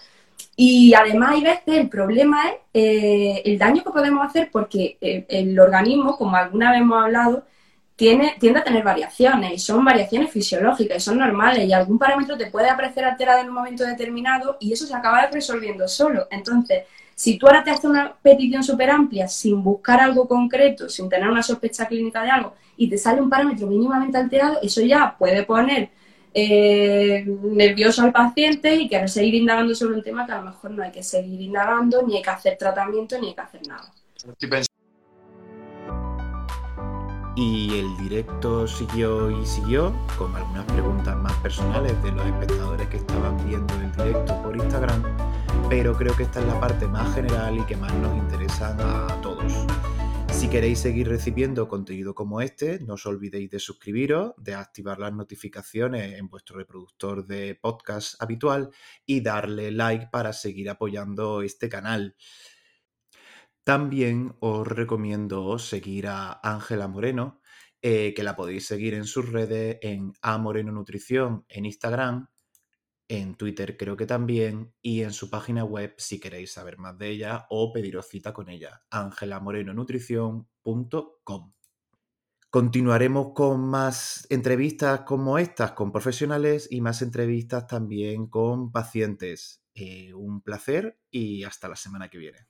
Y además hay veces el problema es eh, el daño que podemos hacer porque eh, el organismo, como alguna vez hemos hablado, tiene, tiende a tener variaciones y son variaciones fisiológicas y son normales y algún parámetro te puede aparecer alterado en un momento determinado y eso se acaba resolviendo solo. Entonces, si tú ahora te haces una petición súper amplia sin buscar algo concreto, sin tener una sospecha clínica de algo y te sale un parámetro mínimamente alterado, eso ya puede poner eh, nervioso al paciente y querer seguir indagando sobre un tema que a lo mejor no hay que seguir indagando, ni hay que hacer tratamiento, ni hay que hacer nada. Y el directo siguió y siguió, con algunas preguntas más personales de los espectadores que estaban viendo el directo por Instagram, pero creo que esta es la parte más general y que más nos interesa a todos. Si queréis seguir recibiendo contenido como este, no os olvidéis de suscribiros, de activar las notificaciones en vuestro reproductor de podcast habitual y darle like para seguir apoyando este canal. También os recomiendo seguir a Ángela Moreno, eh, que la podéis seguir en sus redes en A Nutrición en Instagram, en Twitter creo que también, y en su página web si queréis saber más de ella o pediros cita con ella, angelamorenonutrición.com. Continuaremos con más entrevistas como estas con profesionales y más entrevistas también con pacientes. Eh, un placer y hasta la semana que viene.